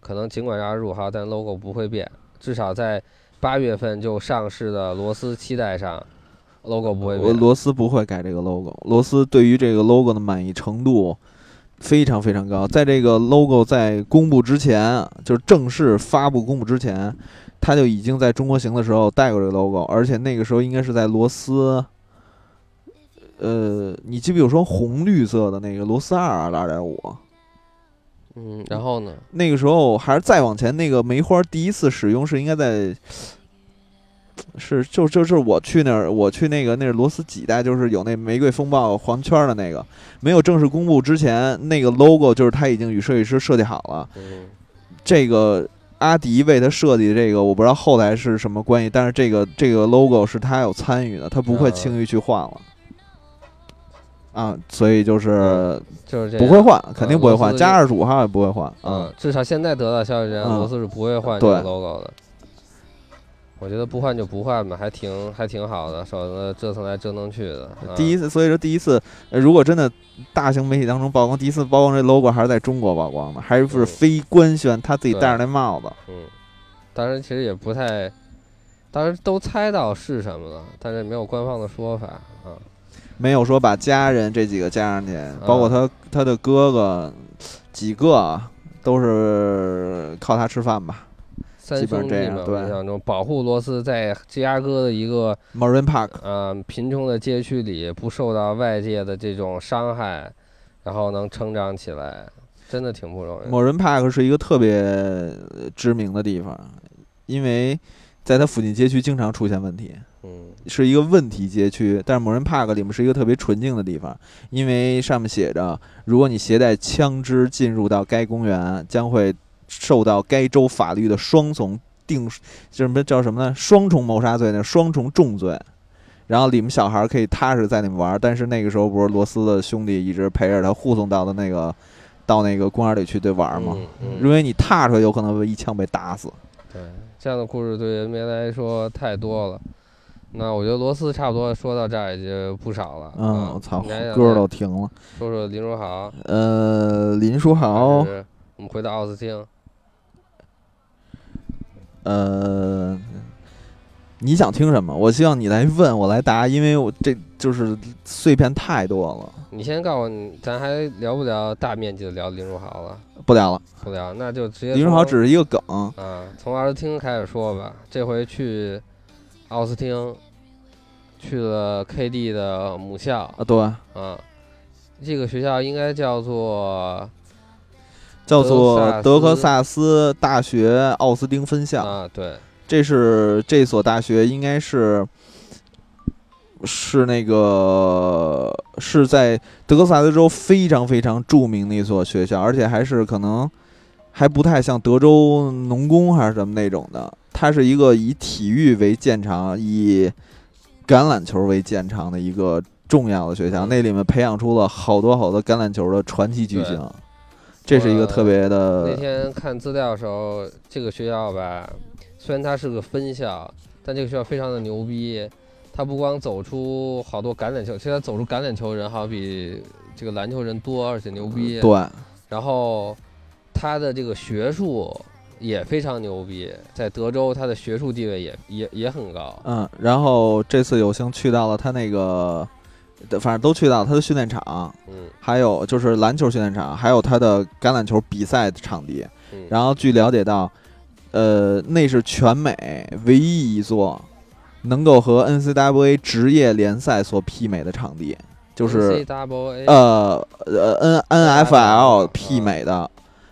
可能尽管是二十五号，但 logo 不会变，至少在八月份就上市的罗斯期待上，logo 不会变。我罗斯不会改这个 logo，罗斯对于这个 logo 的满意程度非常非常高。在这个 logo 在公布之前，就是正式发布公布之前，他就已经在中国行的时候带过这个 logo，而且那个时候应该是在罗斯。呃，你记不记得我说红绿色的那个罗斯二二点五？嗯，然后呢？那个时候还是再往前，那个梅花第一次使用是应该在，是就就是我去那儿，我去那个那是罗斯几代，就是有那玫瑰风暴黄圈的那个，没有正式公布之前，那个 logo 就是他已经与设计师设计好了。嗯，这个阿迪为他设计的这个，我不知道后来是什么关系，但是这个这个 logo 是他有参与的，他不会啊轻易去换了。啊，所以就是就是这不会换，肯定不会换，加二十五号也不会换。嗯，至少现在得到消息人，嗯罗斯是不会换这个 logo 的。我觉得不换就不换吧，还挺还挺好的，省得折腾来折腾去的。啊第一次，所以说第一次，呃如果真的大型媒体当中曝光，第一次曝光这 logo 还是在中国曝光的，还是不是非官宣，他自己戴着那帽子。嗯，当时其实也不太，当时都猜到是什么了，但是没有官方的说法啊。没有说把家人这几个加上去，包括他他的哥哥几个啊都是靠他吃饭吧。三基本兄弟嘛，这样对我印象中保护罗斯在芝加哥的一个 Marine Park，呃贫穷的街区里不受到外界的这种伤害，然后能成长起来，真的挺不容易的。Marine Park 是一个特别呃知名的地方，因为在它附近街区经常出现问题。嗯是一个问题街区，但是某人 Park 里面是一个特别纯净的地方，因为上面写着，如果你携带枪支进入到该公园，将会受到该州法律的双重定，什么叫什么呢？双重谋杀罪呢？双重重罪。然后里面小孩可以踏实在里面玩，但是那个时候不是罗斯的兄弟一直陪着他护送到的那个到那个公园里去对玩吗？嗯嗯因为你踏出来有可能会一枪被打死。对，这样的故事对 NBA 来说太多了。那我觉得罗斯差不多说到这儿也就不少了。嗯，啊我操，歌再都停了。说说林书豪，呃，林书豪我们回到奥斯汀。呃，你想听什么？我希望你来问我来答，因为我这就是碎片太多了，你先告诉我，咱还聊不聊大面积的聊林书豪了？不聊了。不聊，那就直接林书豪只是一个梗，啊，从奥斯汀开始说吧。这回去奥斯汀，去了 KD 的母校啊，对，啊，这个学校应该叫做叫做德德克萨斯大学奥斯汀分校。啊，对，这是这所大学应该是是那个是在德克萨斯州非常非常著名的一所学校，而且还是可能还不太像德州农工还是什么那种的。它是一个以体育为见长，以橄榄球为见长的一个重要的学校。嗯那里面培养出了好多好多橄榄球的传奇巨星，这是一个特别的那天看资料的时候，这个学校吧，虽然它是个分校，但这个学校非常的牛逼。它不光走出好多橄榄球，其实它走出橄榄球人好像比这个篮球人多，而且牛逼。对。然后它的这个学术也非常牛逼，在德州他的学术地位也也也很高。嗯，然后这次有幸去到了他那个，反正都去到他的训练场，嗯还有就是篮球训练场，还有他的橄榄球比赛的场地。嗯，然后据了解到，呃，那是全美唯一一座能够和 NCAA 职业联赛所媲美的场地，就是。NCAA 呃呃 N N F L 嗯媲美的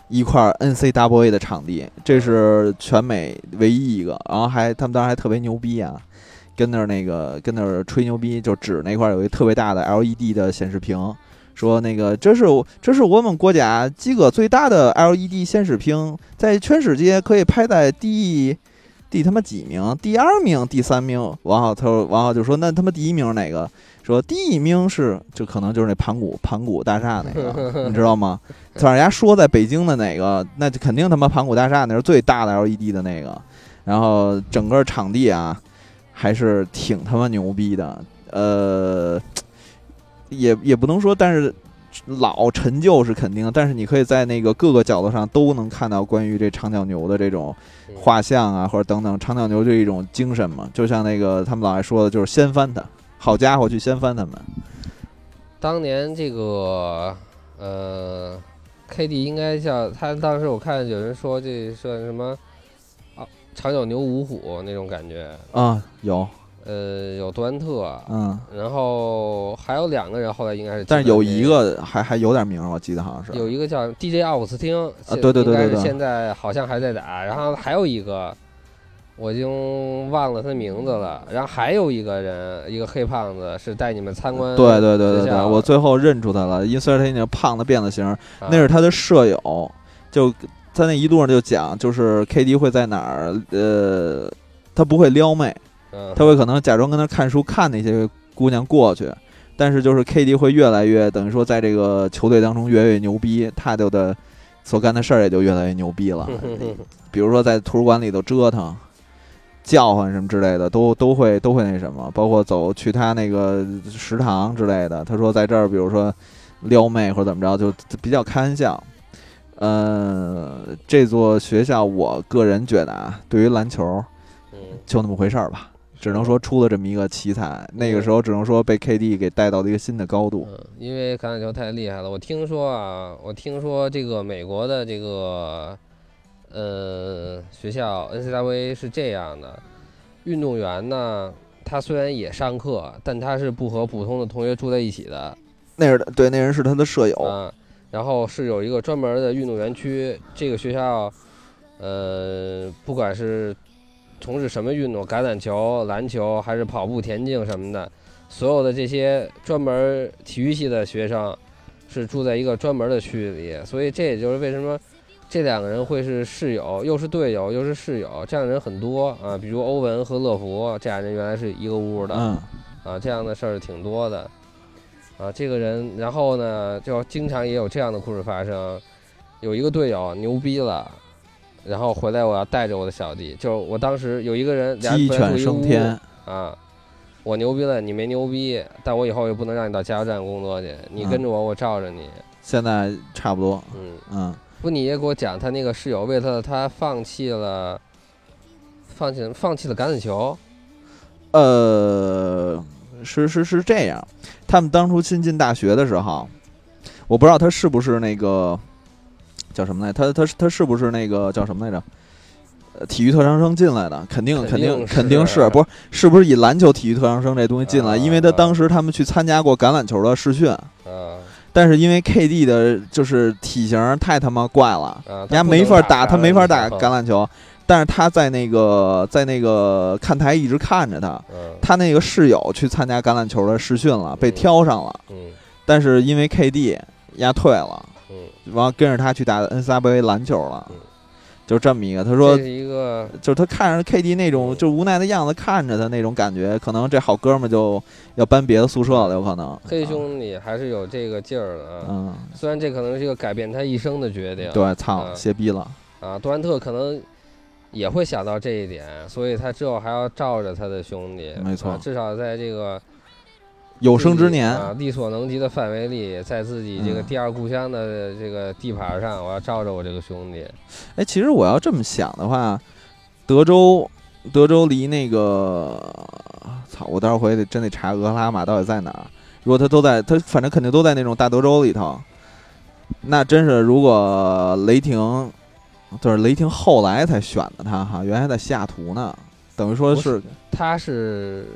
一块 N C W A 的场地，这是全美唯一一个。然后还他们当时还特别牛逼啊，跟那儿那个跟那儿吹牛逼，就指那块有一特别大的 L E D 的显示屏，说那个这是这是我们国家几个最大的 L E D 显示屏，在全世界可以排在第。第他妈几名？第二名、第三名。王浩他说，王浩就说：“那他妈第一名是哪个？”说第一名是，就可能就是那盘古盘古大厦那个，你知道吗？反正人家说在北京的哪个，那就肯定他妈盘古大厦那是最大的 LED 的那个。然后整个场地啊，还是挺他妈牛逼的。呃，也也不能说，但是老陈旧是肯定的，但是你可以在那个各个角度上都能看到关于这长角牛的这种嗯画像啊，或者等等，长角牛就一种精神嘛，就像那个他们老爱说的，就是掀翻它。好家伙，去掀翻他们！当年这个呃，KD 应该叫他当时我看有人说这算什么啊，长角牛五虎那种感觉，啊，有，呃，有杜兰特，嗯，然后还有两个人后来应该是，但是有一个还还有点名，我记得好像是。有一个叫 DJ 奥古斯汀，现对对对是现在好像还在打，然后还有一个。我已经忘了他名字了，然后还有一个人，一个黑胖子，是带你们参观。对对对对对，我最后认出他了，因为虽然他已经胖的变了形那是他的舍友，就他那一路上就讲，就是 KD 会在哪儿，呃，他不会撩妹，嗯。他会可能假装跟那看书，看那些姑娘过去，但是就是 KD 会越来越等于说在这个球队当中越来越牛逼，他就的所干的事儿也就越来越牛逼了，比如说在图书馆里头折腾。叫唤什么之类的，都都会都会那什么，包括走去他那个食堂之类的。他说在这儿，比如说撩妹或者怎么着，就比较开玩笑。呃，这座学校，我个人觉得啊，对于篮球嗯就那么回事儿吧，只能说出了这么一个奇才。那个时候只能说被 KD 给带到了一个新的高度。嗯，因为橄榄球太厉害了。我听说啊，我听说这个美国的这个呃学校 N C W A 是这样的，运动员呢，他虽然也上课，但他是不和普通的同学住在一起的那人对，那人是他的舍友。啊。然后是有一个专门的运动员区，这个学校，呃，不管是从事什么运动，橄榄球、篮球还是跑步、田径什么的，所有的这些专门体育系的学生是住在一个专门的区域里，所以这也就是为什么这两个人会是室友，又是队友又是室友，这样的人很多啊。比如欧文和乐福这俩人原来是一个屋的，嗯，啊，这样的事儿挺多的，啊，这个人，然后呢，就经常也有这样的故事发生，有一个队友牛逼了，然后回来我要带着我的小弟，就我当时有一个人，俩犬升天。啊，我牛逼了，你没牛逼，但我以后也不能让你到加油站工作去，你嗯跟着我，我罩着你，现在差不多。嗯，嗯，不，你也给我讲他那个室友为他他放弃了，放弃了放弃了橄榄球，呃，是是是这样，他们当初新进大学的时候，我不知道他是不是那个叫什么来，他他他是不是那个叫什么来着？呃，体育特长生进来的，肯定肯肯定定肯定是是，不是是不是以篮球体育特长生这东西进来？啊。因为他当时他们去参加过橄榄球的试训，啊但是因为 KD 的就是体型太他妈怪了，啊，人家没法打，他没法打橄榄球，但是他在那个在那个看台一直看着他，嗯。他那个室友去参加橄榄球的试训了，被嗯。挑上了，嗯。但是因为 KD 压退了，嗯，完了跟着他去打 NCAA 篮球了嗯，就这么一个。他说一个就是他看着 KD 那种嗯就无奈的样子，看着他那种感觉，可能这好哥们儿就要搬别的宿舍了，有可能。黑兄弟还是有这个劲儿的啊。嗯，虽然这可能是一个改变他一生的决定，对，操，嗯歇逼了。啊，杜兰特可能也会想到这一点，所以他之后还要罩着他的兄弟，没错啊至少在这个有生之年，啊，力所能及的范围里，在自己这个嗯第二故乡的这个地盘上，我要罩着我这个兄弟。哎，其实我要这么想的话，德州，德州离那个，操，我待会儿回去得真得查俄克拉玛到底在哪儿。如果他都在，他反正肯定都在那种大德州里头，那真是如果雷霆，就是雷霆后来才选的他哈，原来在西雅图呢，等于说不是他是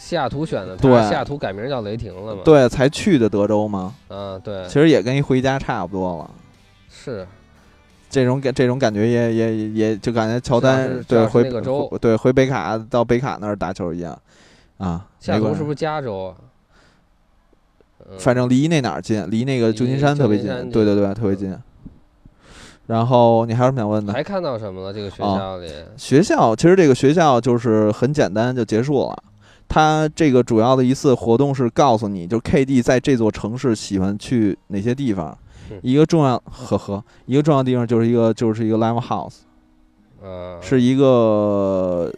西雅图选的，他对西雅图改名叫雷霆了嘛？，对才去的德州吗？嗯，对其，实也跟一回家差不多了。是这种感这种感觉也也也也就感觉乔丹对回那个州回对回北卡到北卡那儿打球一样啊，西雅图是不是加州啊？嗯反正离那哪儿近，离那个旧金山特别近对对对，特别近。然后你还有什么想问的？还看到什么了？这个学哦校里，学校其实这个学校就是很简单就结束了。它这个主要的一次活动是告诉你，就是 KD 在这座城市喜欢去哪些地方。嗯。一个重要呵呵，一个重要地方就是一个就是一个 live house，呃，是一个，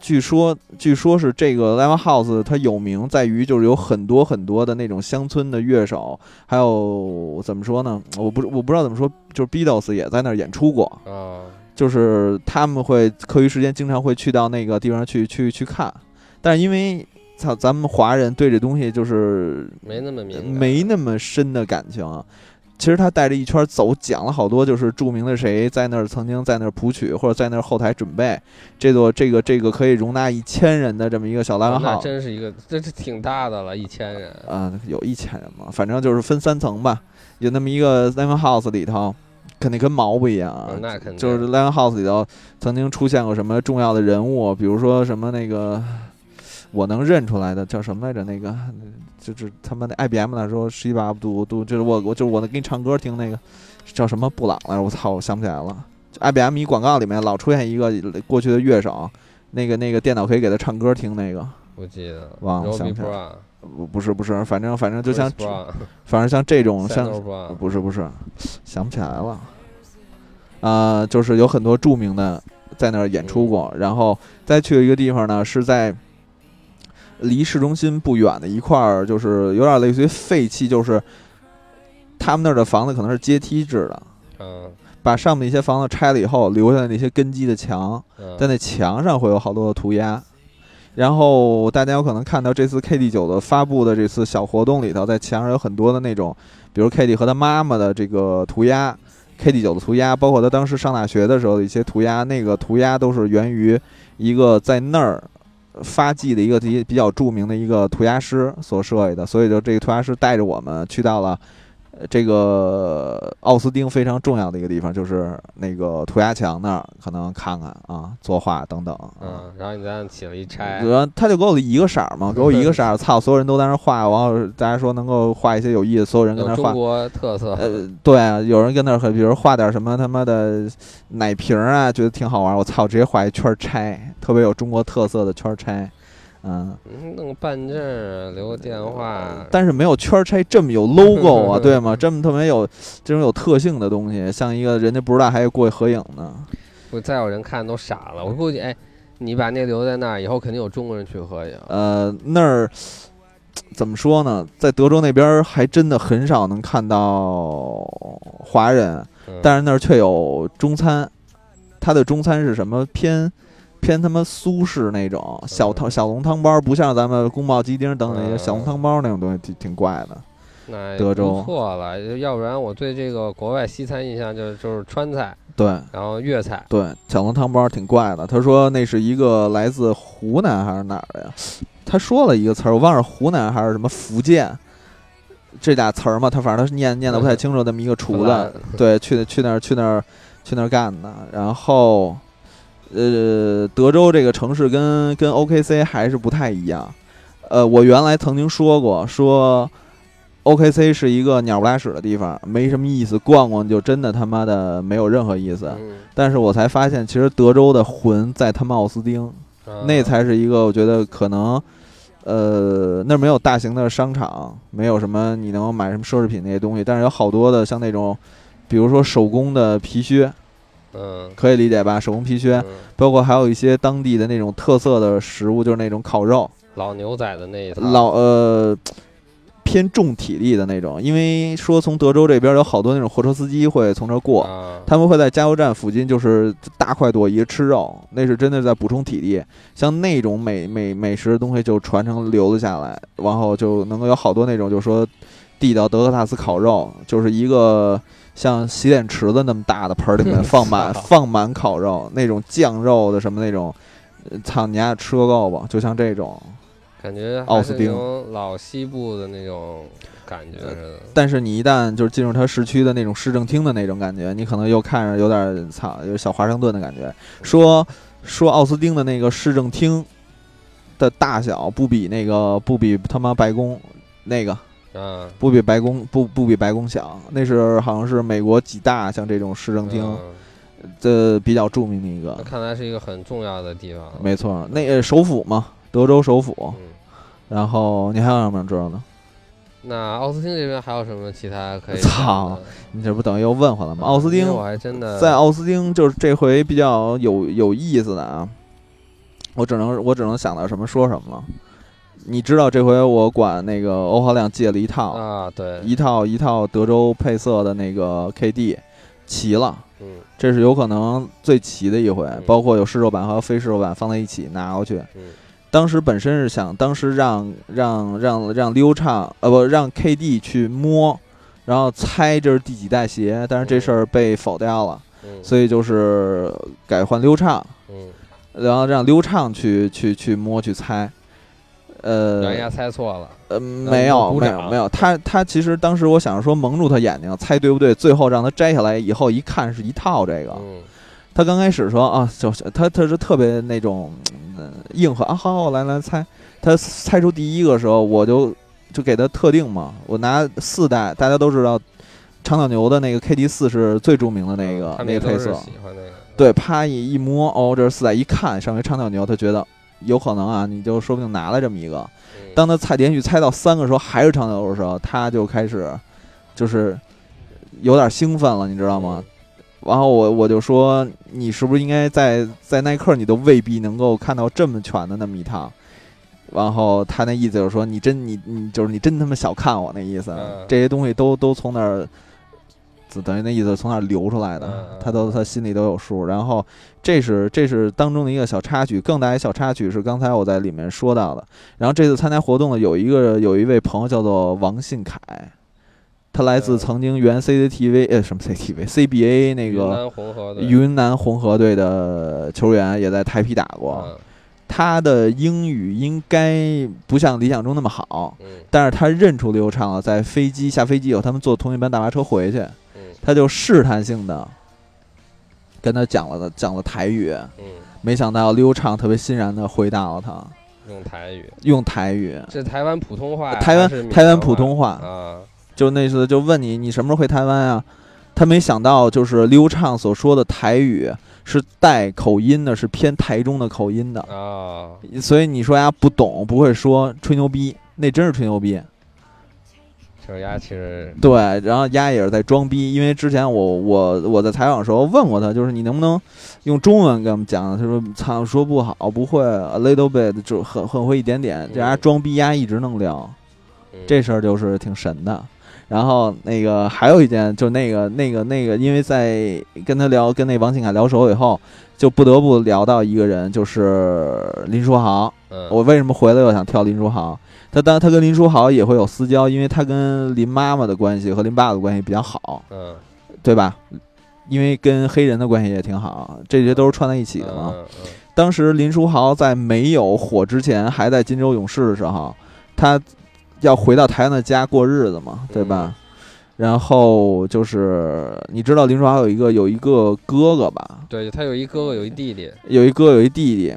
据说据说是这个 live house 它有名在于就是有很多很多的那种乡村的乐手，还有怎么说呢？我不我不知道怎么说，就是 Beatles 也在那儿演出过，啊，就是他们会课余时间经常会去到那个地方去去去看，但是因为操咱们华人对这东西就是没那么敏，没那么深的感情。其实他带着一圈走，讲了好多，就是著名的谁在那儿曾经在那儿谱曲，或者在那儿后台准备。这座这个这个可以容纳一千人的这么一个小那 house 真是一个，这是挺大的了，一千人。啊、有一千人嘛，反正就是分三层吧，有那么一个 live house 里头，肯定跟毛不一样那肯定。就是 live house 里头曾经出现过什么重要的人物，比如说什么那个我能认出来的叫什么来着？那个就是他们那 IBM 那时候十一把杜杜，就是我我就是我能给你唱歌听那个叫什么布朗来着？我操，我想不起来了。IBM 一广告里面老出现一个过去的乐手，那个那个电脑可以给他唱歌听那个，不记得了。忘了想不起来不不是不是，反正反正就像反正像这种像不是不是，想不起来了。啊、就是有很多著名的在那儿演出过，然后再去一个地方呢，是在离市中心不远的一块儿，就是有点类似于废弃，就是他们那儿的房子可能是阶梯制的，嗯把上面一些房子拆了以后，留下的那些根基的墙，嗯，在那墙上会有好多的涂鸦。然后大家有可能看到这次 KD 九的发布的这次小活动里头，在墙上有很多的那种，比如 KD 和他妈妈的这个涂鸦，KD 九的涂鸦，包括他当时上大学的时候的一些涂鸦，那个涂鸦都是源于一个在那儿发迹的一个比比较著名的一个涂鸦师所设计的，所以就这个涂鸦师带着我们去到了。呃这个奥斯汀非常重要的一个地方，就是那个涂鸦墙那儿，可能看看啊，作画等等。啊嗯，然后你在那起了一拆，然后他就给我一个色儿嘛，给我一个色儿，操，所有人都在那儿画，然后大家说能够画一些有意思，所有人跟那画中。国特色。呃，对啊，有人跟那儿，比如画点什么他妈的奶瓶儿啊，觉得挺好玩，我操，直接画一圈儿拆，特别有中国特色的圈儿拆，嗯，嗯弄个办证儿，留个电话。但是没有圈儿拆这么有 logo 啊，对吗？这么特别有这种有特性的东西，像一个人家不知道还有过去合影呢。不再有人看都傻了。我估计，哎，你把那留在那儿，以后肯定有中国人去合影。呃，那儿怎么说呢？在德州那边儿还真的很少能看到华人，嗯但是那儿却有中餐。它的中餐是什么偏偏他妈苏式那种小汤小笼汤包，不像咱们宫保鸡丁等等那些小笼汤包那种东西，挺挺怪的。那德州不错了，要不然我对这个国外西餐印象就就是川菜，对然后粤菜，对，小笼汤包挺怪的。他说那是一个来自湖南还是哪儿的呀？他说了一个词儿，我忘了湖南还是什么福建这俩词儿嘛。他反正他念念的不太清楚，那么一个厨子，对，去去那儿去那儿去那儿干的。然后，呃，德州这个城市跟跟 OKC 还是不太一样。呃，我原来曾经说过，说 OKC 是一个鸟不拉屎的地方，没什么意思，逛逛就真的他妈的没有任何意思。嗯，但是我才发现，其实德州的魂在他妈奥斯丁，啊那才是一个我觉得可能，呃，那儿没有大型的商场，没有什么你能买什么奢侈品那些东西，但是有好多的像那种，比如说手工的皮靴，嗯，可以理解吧？手工皮靴，嗯包括还有一些当地的那种特色的食物，就是那种烤肉，老牛仔的那一套，老呃偏重体力的那种，因为说从德州这边有好多那种货车司机会从这儿过。啊，他们会在加油站附近，就是大快朵颐吃肉，那是真的在补充体力。像那种美美美食的东西就传承留了下来，然后就能够有好多那种，就是说地道德克萨斯烤肉，就是一个像洗脸池子那么大的盆儿里面放满操放满烤肉，那种酱肉的什么那种，呃操你丫吃个够吧？就像这种，感觉奥斯汀老西部的那种感觉似的。但是你一旦就是进入它市区的那种市政厅的那种感觉，你可能又看着有点操，有小华盛顿的感觉。说说奥斯汀的那个市政厅的大小不比那个不比他妈白宫那个啊，不比白宫不不比白宫小，那是好像是美国几大像这种市政厅嗯的比较著名的一个，看来是一个很重要的地方。没错，那呃首府嘛，德州首府。嗯，然后你还有什么想知道的？那奥斯汀这边还有什么其他可以 操？你这不等于又问回来吗？奥斯汀我还真的在奥斯汀就是这回比较有有意思的啊，我只能我只能想到什么说什么了。你知道这回我管那个欧豪亮借了一套、啊，对，一套一套德州配色的那个 KD，齐了，嗯这是有可能最齐的一回，嗯包括有试售版和非试售版放在一起拿过去。嗯当时本身是想，当时让让让让溜畅，呃不让 KD 去摸，然后猜这是第几代鞋，但是这事儿被否掉了。嗯，所以就是改换溜畅，嗯，然后让溜畅去去去摸去猜。呃让人家猜错了。呃，没有没有没有，他他其实当时我想说蒙住他眼睛，猜对不对？最后让他摘下来以后一看是一套这个。嗯他刚开始说啊，就是他他是特别那种嗯硬核啊，好好来来猜。他猜出第一个时候，我就就给他特定嘛，我拿四代，大家都知道长岛牛的那个 KD 四是最著名的那个、那个配色。喜欢那个。对，啪一一摸，哦，这是四代，一看上回长岛牛，他觉得有可能啊，你就说不定拿了这么一个。嗯，当他猜连续猜到三个时候还是长岛牛的时候，他就开始就是有点兴奋了，你知道吗？然后我我就说，你是不是应该在在耐克，你都未必能够看到这么全的那么一趟。然后他那意思就是说，你真你你就是你真他妈小看我那意思，嗯这些东西都都从那儿，就等于那意思从那流出来的，他都他心里都有数。然后这是这是当中的一个小插曲，更大一小插曲是刚才我在里面说到的。然后这次参加活动的有一个有一位朋友叫做王信凯，他来自嗯曾经原 CCTV 呃什么 CCTV CBA 那云个南红河的云南红河队的球员，也在台皮打过。嗯他的英语应该不像理想中那么好，嗯但是他认出刘畅了。在飞机下飞机以后，他们坐同一班大巴车回去，嗯他就试探性的跟他讲了讲了台语，嗯，没想到刘畅特别欣然的回答了他，用台语，用台语，这台湾普通话，台湾台湾普通话，啊，就那次就问你你什么时候回台湾啊？他没想到就是刘畅所说的台语是带口音的，是偏台中的口音的，啊，所以你说呀不懂不会说吹牛逼，那真是吹牛逼。就是丫其实对，然后丫也是在装逼，因为之前我我我在采访的时候问过他，就是你能不能用中文跟我们讲？他说操，说不好，不会，a little bit，就很很会一点点。这丫嗯装逼，丫一直能聊，嗯这事儿就是挺神的。然后那个还有一件，就那个那个那个，因为在跟他聊，跟那王庆凯聊熟以后，就不得不聊到一个人，就是林书豪。嗯，我为什么回来又想跳林书豪？他当他跟林书豪也会有私交，因为他跟林妈妈的关系和林爸爸的关系比较好，嗯对吧？因为跟黑人的关系也挺好，这些都是串在一起的嘛。当时林书豪在没有火之前，还在金州勇士的时候，他要回到台湾的家过日子嘛，对吧？然后就是你知道林书豪有一个有一个哥哥吧？对他有一哥哥，有一弟弟，有一哥有一弟弟，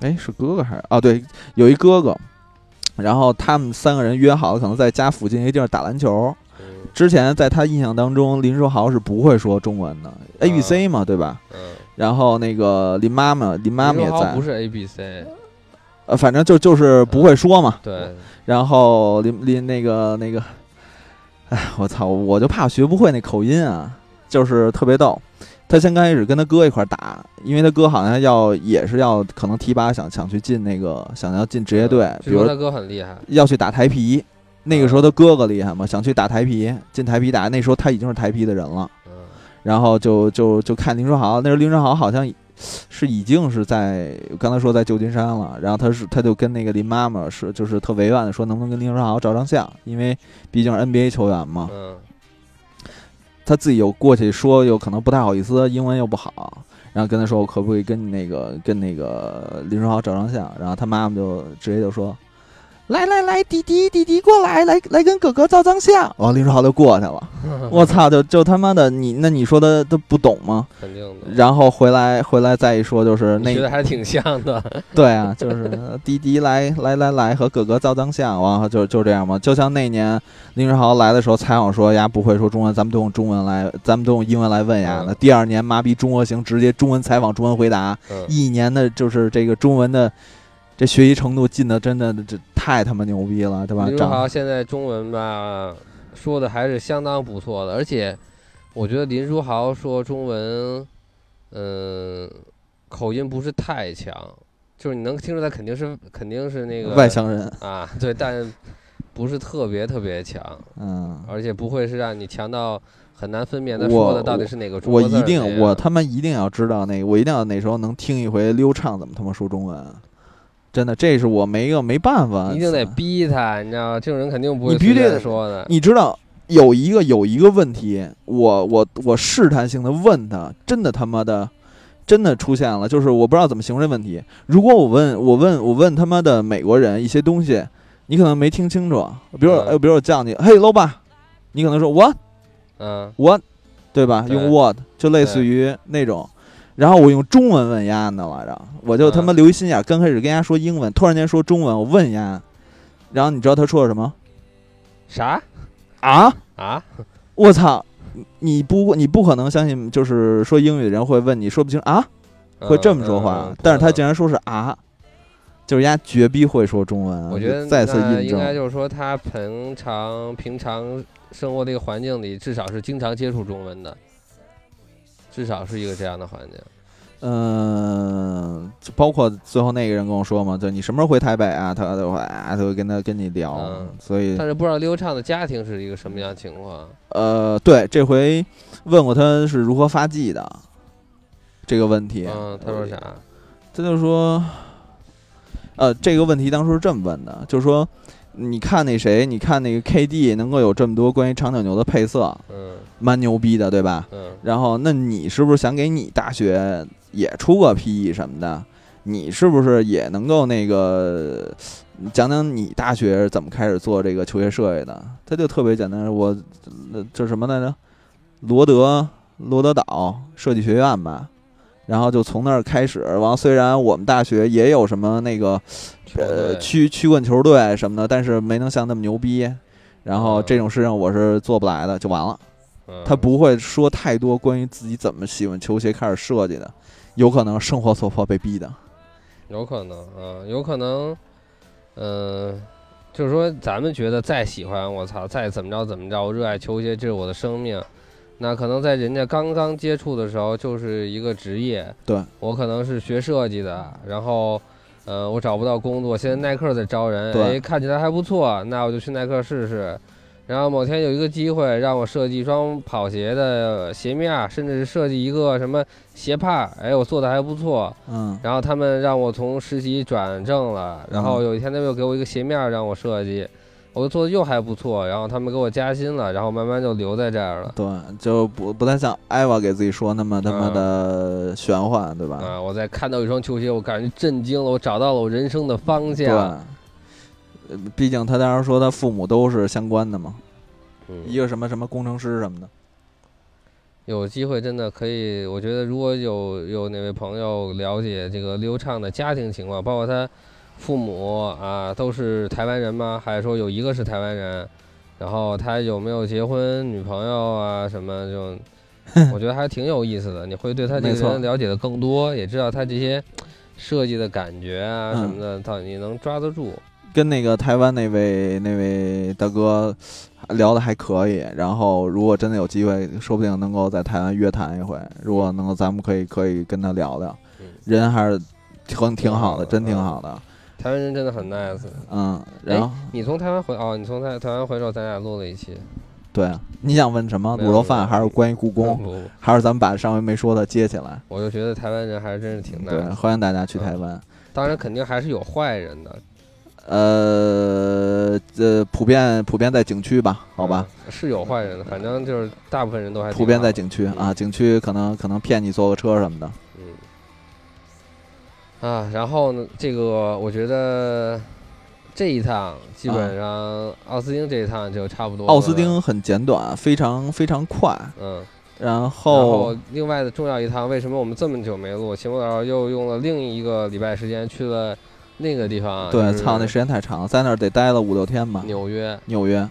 哎，是哥哥还是啊？对，有一哥哥。然后他们三个人约好了，可能在家附近一个地儿打篮球。嗯之前在他印象当中，林书豪是不会说中文的，A B C 嘛，对吧？嗯，然后那个林妈妈，林妈妈也在书豪不，是 A B C，呃，反正就就是不会说嘛。对，然后林林那个那个，哎，我操，我就怕学不会那口音啊，就是特别逗。他先刚开始跟他哥一块儿打，因为他哥好像要也是要可能提拔想想去进那个想要进职业队，比如说他哥很厉害，要去打台皮。那个时候他哥哥厉害嘛，想去打台皮，进台皮打。那时候他已经是台皮的人了，嗯然后就就就看林书豪，那时候林书豪好像是已经是在刚才说在旧金山了，然后他是他就跟那个林妈妈是就是特委婉的说能不能跟林书豪照张相，因为毕竟是 NBA 球员嘛，嗯他自己又过去说又可能不太好意思，英文又不好，然后跟他说我可不可以跟那个跟那个林书豪照张相，然后他妈妈就直接就说。来来来，弟弟弟弟过来，来来跟哥哥照张相。完，林书豪就过去了。我操，就就他妈的你，那你说他他不懂吗？肯定的。然后回来回来再一说，就是那你学的还是挺像的，对啊，就是弟弟来 来来来和哥哥照张相，完后就就这样嘛。就像那年林书豪来的时候，采访说呀不会说中文，咱们都用中文来，咱们都用英文来问呀。嗯那第二年麻痹中国行，直接中文采访，中文回答，嗯，一年的就是这个中文的这学习程度进的真的这太他妈牛逼了，对吧？林书豪现在中文吧说的还是相当不错的，而且我觉得林书豪说中文，嗯，口音不是太强，就是你能听出来肯定是肯定是那个外乡人，啊，对，但不是特别特别强，嗯。而且不会是让你强到很难分辨他说的到底是哪个中我国字儿一定，我他妈一定要知道那个，我一定要哪时候能听一回溜畅怎么他妈说中文，真的，这是我没个没办法，一定得逼他，你知道吗？这种人肯定不会你必须得说的。你知道有一个有一个问题，我我我试探性的问他，真的他妈的真的出现了，就是我不知道怎么形容这问题。如果我问我问我问他妈的美国人一些东西，你可能没听清楚，比如说嗯呃比如我叫你，嘿，老板，你可能说 what 嗯 what，对吧？对用 what 就类似于那种。然后我用中文问丫的来着，我就他妈嗯留一心眼儿，刚开始跟丫说英文，突然间说中文，我问丫，然后你知道他说了什么？啥啊！啊？我操！你你不你不可能相信，就是说英语的人会问你说不清啊，会这么说话，嗯嗯但是他竟然说是啊，就是丫绝逼会说中文啊，我觉得再次印证。应该就是说，他平常平常生活这个环境里，至少是经常接触中文的，至少是一个这样的环境。嗯，就包括最后那个人跟我说嘛，就你什么时候回台北啊？他都会啊，他会跟他跟你聊，嗯所以但是不知道刘畅的家庭是一个什么样的情况。呃，对，这回问过他是如何发迹的这个问题，嗯，他说啥？他就说，呃，这个问题当初是这么问的，就是说，你看那谁，你看那个 KD 能够有这么多关于长脚牛的配色，嗯蛮牛逼的，对吧？嗯然后，那你是不是想给你大学也出个 PE 什么的？你是不是也能够那个讲讲你大学是怎么开始做这个球鞋设计的？他就特别简单，我呃这什么来着？罗德罗德岛设计学院吧。然后就从那儿开始，完了虽然我们大学也有什么那个呃队曲曲棍球队什么的，但是没能像那么牛逼。然后嗯这种事情我是做不来的，就完了。嗯他不会说太多关于自己怎么喜欢球鞋开始设计的，有可能生活所迫被逼的。有可能啊，有可能，嗯、就是说咱们觉得再喜欢，我操，再怎么着怎么着，我热爱球鞋，这是我的生命。那可能在人家刚刚接触的时候，就是一个职业。对我可能是学设计的，然后，呃，我找不到工作，现在耐克在招人，对哎，看起来还不错，那我就去耐克试试。然后某天有一个机会让我设计一双跑鞋的鞋面，甚至是设计一个什么鞋帕儿，哎，我做的还不错。嗯然后他们让我从实习转正了，然后嗯有一天他们又给我一个鞋面让我设计，我做的又还不错，然后他们给我加薪了，然后慢慢就留在这儿了。对，就不不太像艾娃给自己说那么他妈的玄幻，对吧？啊！我在看到一双球鞋，我感觉震惊了，我找到了我人生的方，向。对毕竟他当时说他父母都是相关的嘛，一嗯，个什么什么工程师什么的。有机会真的可以，我觉得如果有有哪位朋友了解这个刘畅的家庭情况，包括他父母啊都是台湾人吗？还是说有一个是台湾人？然后他有没有结婚、女朋友啊什么？就 我觉得还挺有意思的，你会对他这个人了解的更多，也知道他这些设计的感觉啊嗯什么的，到底你能抓得住。跟那个台湾那位那位大哥聊的还可以，然后如果真的有机会，说不定能够在台湾约谈一回。如果能够，咱们可以可以跟他聊聊，嗯人还是挺挺好的，嗯真挺好的。台湾人真的很 nice。嗯，然后你从台湾回哦，你从台台湾回之后，咱俩录了一期。对啊，你想问什么？卤肉饭还是关于故宫，还是咱们把上回没说的接起来？我就觉得台湾人还是真是挺对。欢迎大家去台湾。当然，肯定还是有坏人的，呃，呃普遍普遍在景区吧，好吧，嗯，是有坏人的，反正就是大部分人都还挺普遍在景区嗯啊，景区可能可能骗你坐个车什么的。嗯，啊，然后呢，这个我觉得这一趟基本上奥斯汀这一趟就差不多了。奥斯汀很简短，非常非常快。嗯，然然后后另外的重要一趟，为什么我们这么久没录？秦博导又用了另一个礼拜时间去了那个地方，对，就是操，那时间太长了，在那儿得待了五六天吧。纽约，纽约，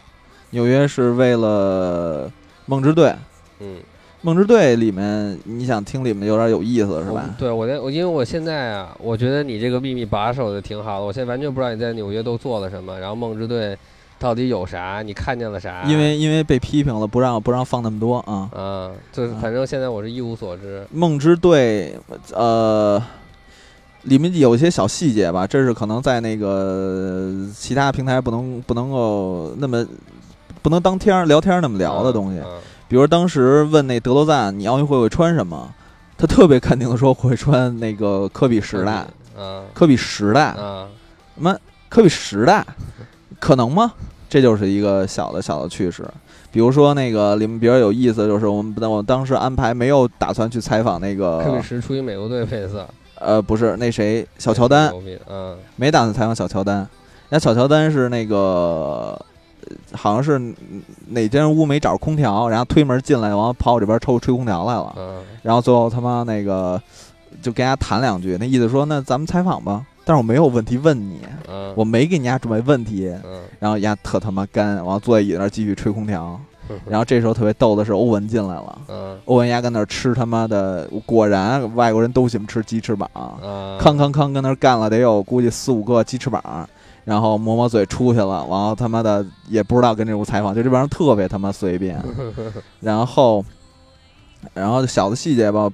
纽约是为了梦之队。嗯，梦之队里面，你想听里面有点有意思是吧？对我在我因为我现在啊，我觉得你这个秘密把守的挺好的，我现在完全不知道你在纽约都做了什么，然后梦之队到底有啥，你看见了啥？因为因为被批评了，不让不让放那么多啊。啊，就是啊反正现在我是一无所知。梦之队，呃，里面有一些小细节吧，这是可能在那个其他平台不能不能够那么不能当天儿聊天儿那么聊的东西。嗯比如当时问那德罗赞，你奥运会会穿什么？他特别肯定的说会穿那个科比时代，嗯科比时代，嗯，什么？科比时代，可能吗？这就是一个小的小的趣事。比如说那个里面比较有意思，就是我们我当时安排没有打算去采访那个科比个什出于美国队配色，呃不是那谁？小乔丹，嗯。没打算采访小乔丹。那小乔丹是那个呃好像是哪间屋没找着空调，然后推门进来，然后跑我这边抽吹空调来了。嗯。然后最后他妈那个就跟人家谈两句，那意思说那咱们采访吧，但是我没有问题问你，嗯，我没给你家准备问题，嗯，然后人家特他妈干，然后坐在椅子那继续吹空调。然后这时候特别逗的是欧文进来了，嗯。欧文丫跟那儿吃他妈的，果然外国人都喜欢吃鸡翅膀，啊，康康康跟那儿干了得有估计四五个鸡翅膀。然后抹抹嘴出去了，然后他妈的也不知道跟这屋采访，就这帮人特别他妈随便。然后，然后小的细节吧，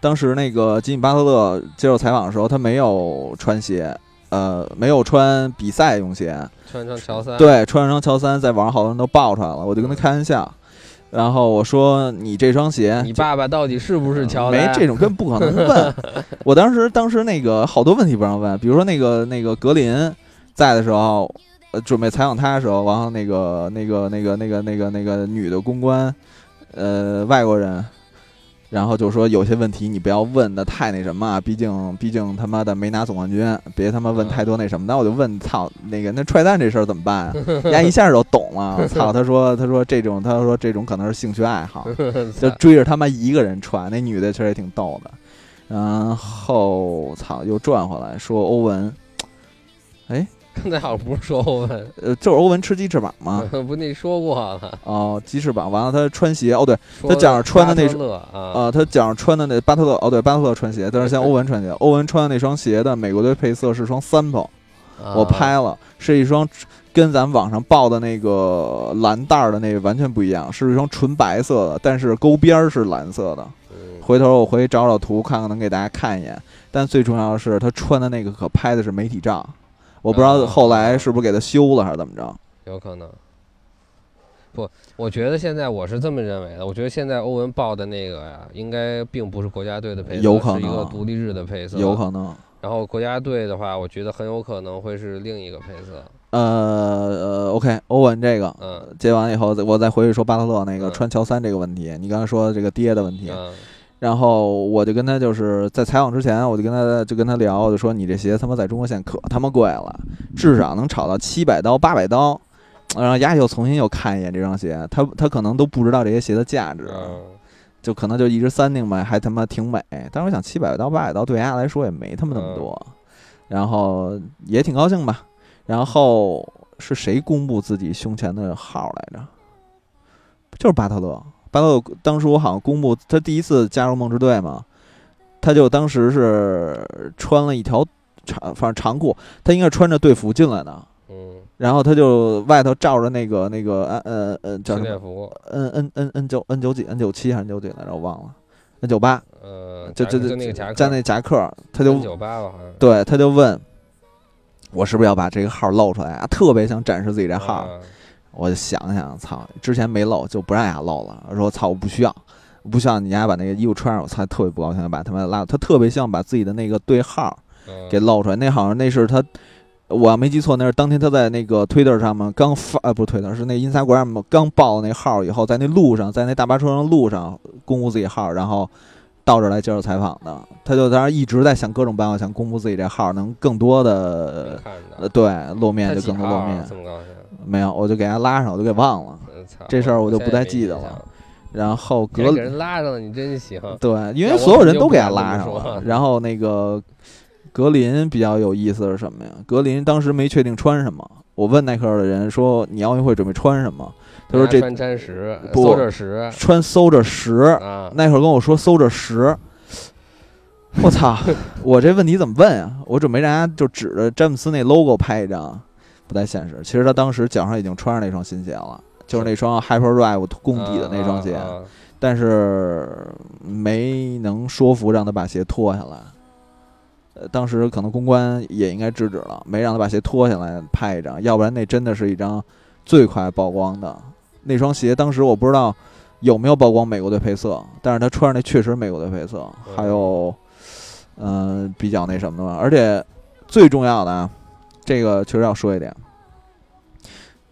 当时那个吉米巴特勒接受采访的时候，他没有穿鞋，呃，没有穿比赛用鞋，穿上乔三，对，穿上乔三，在网上好多人都爆出来了，我就跟他开玩笑，然后我说你这双鞋，你爸爸到底是不是乔丹？没这种根本不可能问。我当时当时那个好多问题不让问，比如说那个那个格林在的时候，呃，准备采访他的时候，然后那个那个那个那个那个那个女的公关，呃，外国人。然后就说有些问题你不要问的太那什么啊，毕竟毕竟他妈的没拿总冠军，别他妈问太多那什么。那我就问操那个那踹蛋这事儿怎么办啊？人家一下就懂了。操，他说他说这种他说这种可能是兴趣爱好，就追着他妈一个人踹，那女的确实也挺逗的。然后操，又转回来说欧文，刚才好像不是说欧文，呃，就是欧文吃鸡翅膀嘛。不你说过了，哦，鸡翅膀，完了他穿鞋，哦对，他脚上穿的那啊，呃，他脚上穿的那巴特勒，哦对，巴特勒穿鞋，但是像 欧文穿鞋，欧文穿的那双鞋的美国队配色是双 Sample，我啊拍了，是一双跟咱们网上报的那个蓝带儿的那个完全不一样，是一双纯白色的，但是勾边儿是蓝色的。嗯回头我回去找找图，看看能给大家看一眼。但最重要的是，他穿的那个可拍的是媒体照，我不知道啊后来是不是给他修了还是怎么着。有可能。不我觉得现在我是这么认为的，我觉得现在欧文报的那个呀，应该并不是国家队的配色，有可是一个独立日的配色，有可能。然后国家队的话，我觉得很有可能会是另一个配色。呃呃，OK，欧文这个嗯接完以后，我再回去说巴特勒那个嗯穿乔三这个问题。你刚才说这个爹的问题，嗯然后我就跟他就是在采访之前，我就跟他就跟他聊，我就说你这鞋他妈在中国现在可他妈贵了，至少能炒到七百刀八百刀。然后丫又重新又看一眼这双鞋，他他可能都不知道这些鞋的价值，嗯，就可能就一直三定吧，还他妈挺美。但是我想七百刀八百刀对丫来说也没他妈那么多，然后也挺高兴吧。然后是谁公布自己胸前的号来着？就是巴特勒。巴特当时我好像公布他第一次加入梦之队嘛，他就当时是穿了一条长，反正长裤，他应该是穿着队服进来的。嗯，然后他就外头罩着那个那个呃呃呃叫什么训练服，N N N N 九 N 九几 N 九七还是 N 九几来着？我忘了，N 九八，呃，就就就那个夹克，加那夹克，他就九八吧，好像对他就问我是不是要把这个号露出来啊？特别想展示自己这号，啊我就想想，操，之前没露就不让丫露了。我说操，我不需要，我不需要你丫把那个衣服穿上，我操，特别不高兴，把他们拉，他特别希望把自己的那个对号嗯给露出来。那好像那是他，我要没记错，那是当天他在那个 Twitter 上面刚发，呃，不是 Twitter，，是那 Instagram 刚报那号以后，在那路上，在那大巴车上路上公布自己号，然后到这儿来接受采访的。他就当时一直在想各种办法，想公布自己这号，能更多的呃，对露面就更多露面。这么高兴，没有，我就给他拉上，我就给忘了。这事儿我就不太现在没印象记得了。然后你格还给人拉上了，你真行。对，因为所有人都给他拉上了。然后那个格林比较有意思是什么呀？格林当时没确定穿什么，我问耐克的人说：“你奥运会准备穿什么？”他说：“这穿沾十，不搜着十穿十。啊，耐克跟我说 Soldier 十。我操！我这问题怎么问啊？我准备让人家就指着詹姆斯那 logo 拍一张，不太现实。其实他当时脚上已经穿上那双新鞋了，就是那双 Hyperdrive 工底的那双鞋。啊啊啊但是没能说服让他把鞋脱下来。呃，当时可能公关也应该制止了，没让他把鞋脱下来拍一张，要不然那真的是一张最快曝光的那双鞋。当时我不知道有没有曝光美国队配色，但是他穿上那确实美国队配色，还有嗯、呃比较那什么的嘛。而且最重要的啊，这个确实要说一点。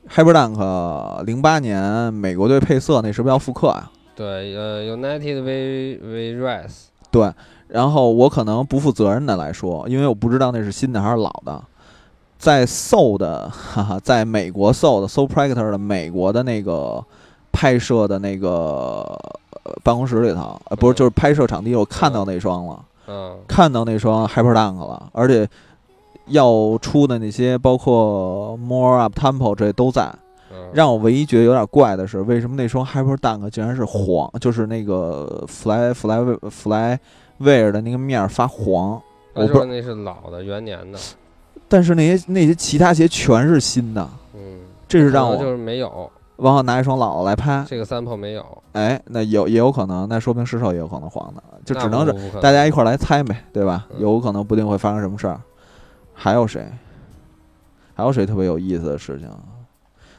Hyperdunk 零八年美国队配色那是不是要复刻啊？对，呃，United We We Rise，对，然后我可能不负责任的来说，因为我不知道那是新的还是老的。在 Soul 的，哈哈，在美国 Soul 的 Soul Practor 的美国的那个拍摄的那个呃办公室里头，呃，不是，嗯就是拍摄场地，我看到那双了，嗯，看到那双 Hyperdunk 了，而且要出的那些，包括 More Up Temple 这都在。嗯。让我唯一觉得有点怪的是，为什么那双 Hyper Dunk 竟然是黄，就是那个 Fly Fly Fly Wear 的那个面儿发黄，我不知那是那是老的元年的，但是那些那些其他鞋全是新的，嗯，这是让我就是没有。往后拿一双老的来拍，这个 sample 没有，哎，那有也有可能，那说明市售也有可能黄的，就只能是大家一块儿来猜呗，对吧？嗯。有可能不定会发生什么事儿。还有谁？还有谁特别有意思的事情？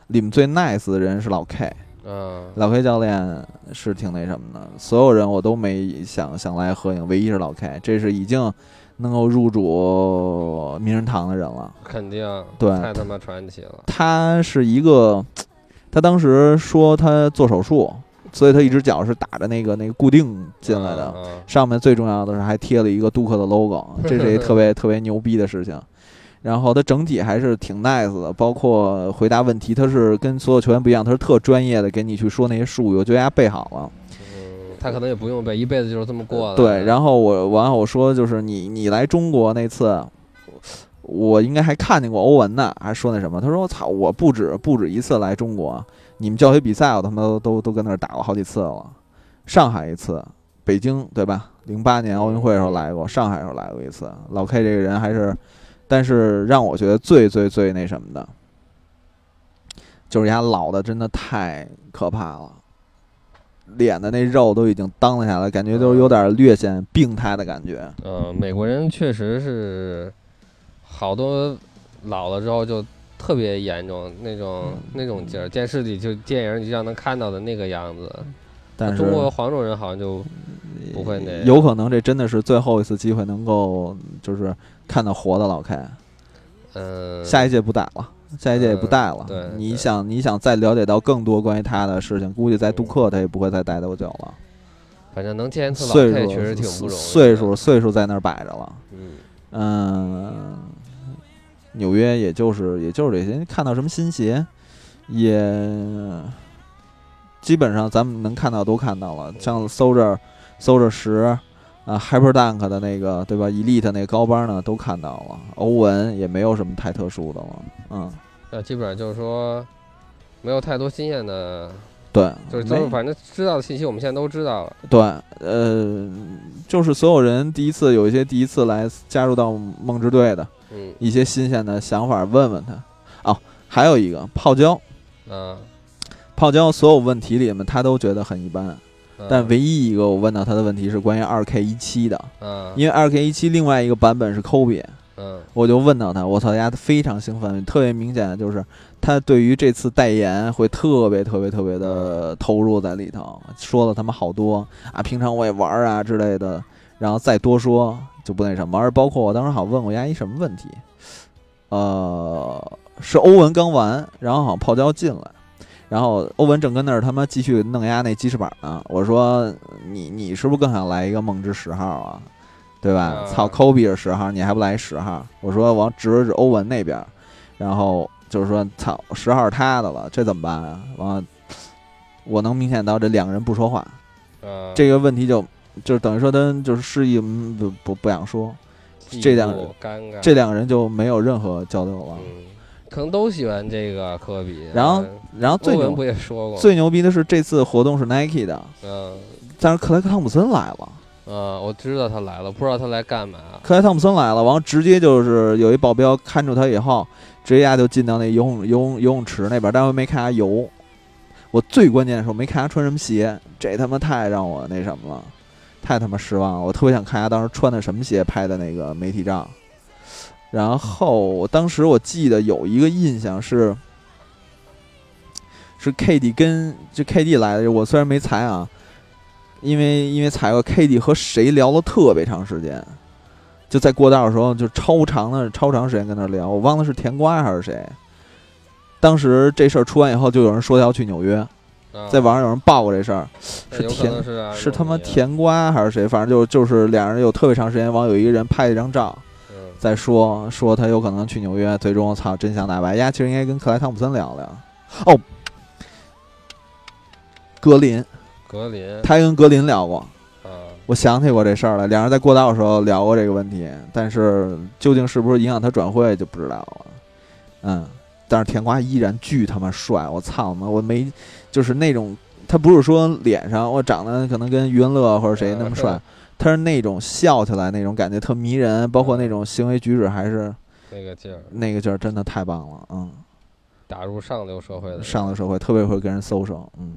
里面最 nice 的人是老 K，嗯，老 K 教练是挺那什么的，所有人我都没想想来合影，唯一是老 K，这是已经能够入主名人堂的人了。肯定，对。太他妈传奇了，他是一个，他当时说他做手术，所以他一只脚是打着那个那个固定进来的，上面最重要的是还贴了一个杜克的 logo，这是一特别特别牛逼的事情。然后他整体还是挺 nice 的，包括回答问题，他是跟所有球员不一样，他是特专业的给你去说那些术语，我觉得人家背好了。嗯，他可能也不用背，一辈子就是这么过的。对，然后我完后我说就是你你来中国那次，我应该还看见过欧文呢，还说那什么，他说我操，我不止不止一次来中国，你们教学比赛我他妈都都都跟那儿打过好几次了，上海一次，北京对吧？零八年奥运会的时候来过，上海时候来过一次。老 K 这个人还是，但是让我觉得最最最那什么的，就是人家老的真的太可怕了。脸的那肉都已经当了下来，感觉都有点略显病态的感觉。嗯，美国人确实是好多老了之后就特别严重那种嗯那种劲儿，电视里就电影里经常能看到的那个样子。但是中国黄种人好像就不会那样有可能这真的是最后一次机会，能够就是看到活的老 K，嗯，下一届不打了。下一届也不带了。嗯对你想你想再了解到更多关于他的事情，估计在杜嗯克他也不会再待多久了。反正能见一次老岁 K 数确实挺不容易。岁数岁数在那儿摆着了。嗯，嗯，纽约也就是也就是这些，看到什么新鞋，也基本上咱们能看到都看到了，像 Soldier Soldier 十啊 Hyperdunk 的那个对吧？Elite 那个高帮呢都看到了，欧文也没有什么太特殊的了，嗯，那基本上就是说没有太多新鲜的，对，就是反正知道的信息我们现在都知道了。对，呃，就是所有人第一次有一些第一次来加入到梦之队的嗯一些新鲜的想法，问问他。哦，还有一个泡椒。嗯，泡椒所有问题里面，他都觉得很一般，嗯但唯一一个我问到他的问题是关于二 K 一七的，嗯，因为二 K 一七另外一个版本是 Kobe，嗯我就问到他，我操，丫的非常兴奋，特别明显的就是他对于这次代言会特别特别特别的投入在里头，说了他妈好多啊，平常我也玩啊之类的，然后再多说就不那什么，而包括我当时好像问过丫一什么问题，呃，是欧文刚完，然后好像泡椒进来。然后欧文正跟那儿他妈继续弄丫那鸡翅膀呢，我说你你是不是更想来一个梦之十号啊？对吧？啊操，科比是十号，你还不来十号？我说往指了指欧文那边，然后就是说操，十号是他的了，这怎么办啊？完了，我能明显到这两个人不说话，啊，这个问题就就是等于说他就是示意嗯不不不想说，这两妒尴尬，这两个人就没有任何交流了。嗯，可能都喜欢这个科比。然后嗯然后最牛不也说过？最牛逼的是这次活动是 Nike 的，嗯但是克莱克汤普森来了。嗯，我知道他来了，不知道他来干嘛。克莱汤普森来了，完了直接就是有一保镖看住他以后，直接就进到那游泳游泳游泳池那边，但是没看他游。我最关键的时候没看他穿什么鞋，这他妈太让我那什么了，太他妈失望了。我特别想看他当时穿的什么鞋拍的那个媒体照。然后当时我记得有一个印象是，是 KD 跟就 KD 来的，我虽然没踩啊，因为因为踩过 KD 和谁聊了特别长时间，就在过道的时候就超长的超长时间跟那聊，我忘了是甜瓜还是谁。当时这事儿出完以后，就有人说要去纽约，啊在网上有人报过这事儿，那有可是甜能是啊是他妈甜瓜还是谁？反正就就是俩人有特别长时间，网友一个人拍了一张照，嗯再说说他有可能去纽约，最终我操真相大白。丫其实应该跟克莱汤普森聊聊。哦，格林，格林他还跟格林聊过。啊，我想起过这事儿来，两人在过道的时候聊过这个问题，但是究竟是不是影响他转会就不知道了。嗯，但是甜瓜依然巨他妈帅，我操妈，我没就是那种他不是说脸上我长得可能跟余文乐或者谁那么帅，他是那种笑起来那种感觉特迷人，包括那种行为举止还是那个劲儿，那个劲儿，真的太棒了。嗯，打入上流社会的上流社会特别会跟人搜手。嗯，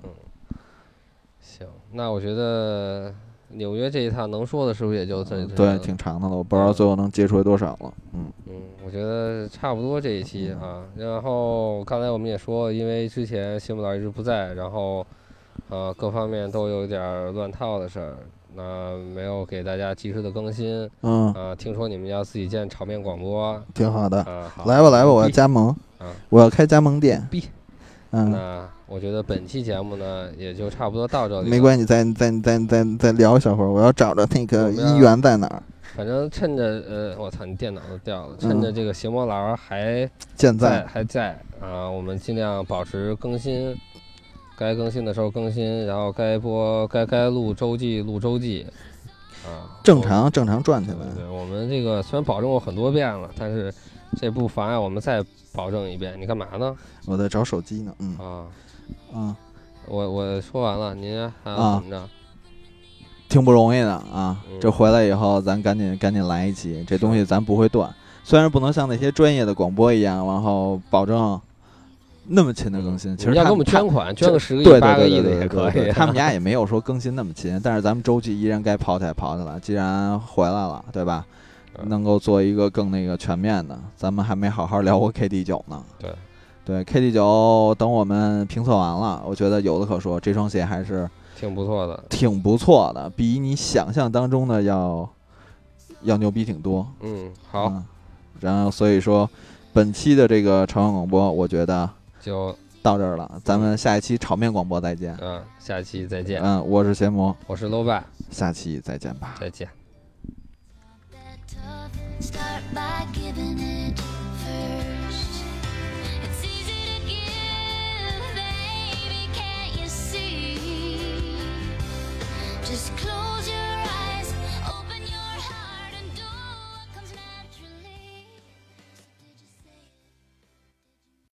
行，那我觉得纽约这一趟能说的是不是也就这？对，挺长的了，我不知道最后能接出来多少了。嗯嗯，我觉得差不多这一期啊。然后刚才我们也说，因为之前新木老一直不在，然后呃各方面都有点儿乱套的事儿，那没有给大家及时的更新嗯，啊。听说你们要自己建炒面广播挺好的。啊，好来吧来吧，我要加盟啊，我要开加盟店必。嗯，那我觉得本期节目呢，也就差不多到这里。没关系，再再再再再聊一小会儿，我要找着那个医院在哪儿。反正趁着呃，我操，你电脑都掉了。趁着嗯这个邪魔佬还健在在，还在啊，我们尽量保持更新，该更新的时候更新，然后该播该该录周记录周记啊，正常正常转起来。对对，我们这个虽然保证过很多遍了，但是这不妨碍我们再保证一遍。你干嘛呢？我在找手机呢。嗯啊，啊，我我说完了，您还要啊怎么着？挺不容易的啊嗯。这回来以后，咱赶紧赶紧来一期，这东西咱不会断。虽然不能像那些专业的广播一样，然后保证那么勤的更新。其实你要给我们捐款，捐个十个亿、八个亿的也可以。对他们家也没有说更新那么勤，但是咱们周记依然该跑起来跑起来。既然回来了，对吧？嗯能够做一个更那个全面的。咱们还没好好聊过 KD 九呢。对，对 KD 九，等我们评测完了，我觉得有的可说，这双鞋还是挺不错的。挺不错的，比你想象当中的要要牛逼挺多。嗯，好，嗯然后所以说，本期的这个朝阳广播，我觉得就到这儿了，咱们下一期炒面广播再见。嗯，下期再见。嗯，我是邪魔，我是 low 爸，下期再见吧。再见。Start by giving it first. It's easy to give, baby, can't you see? Just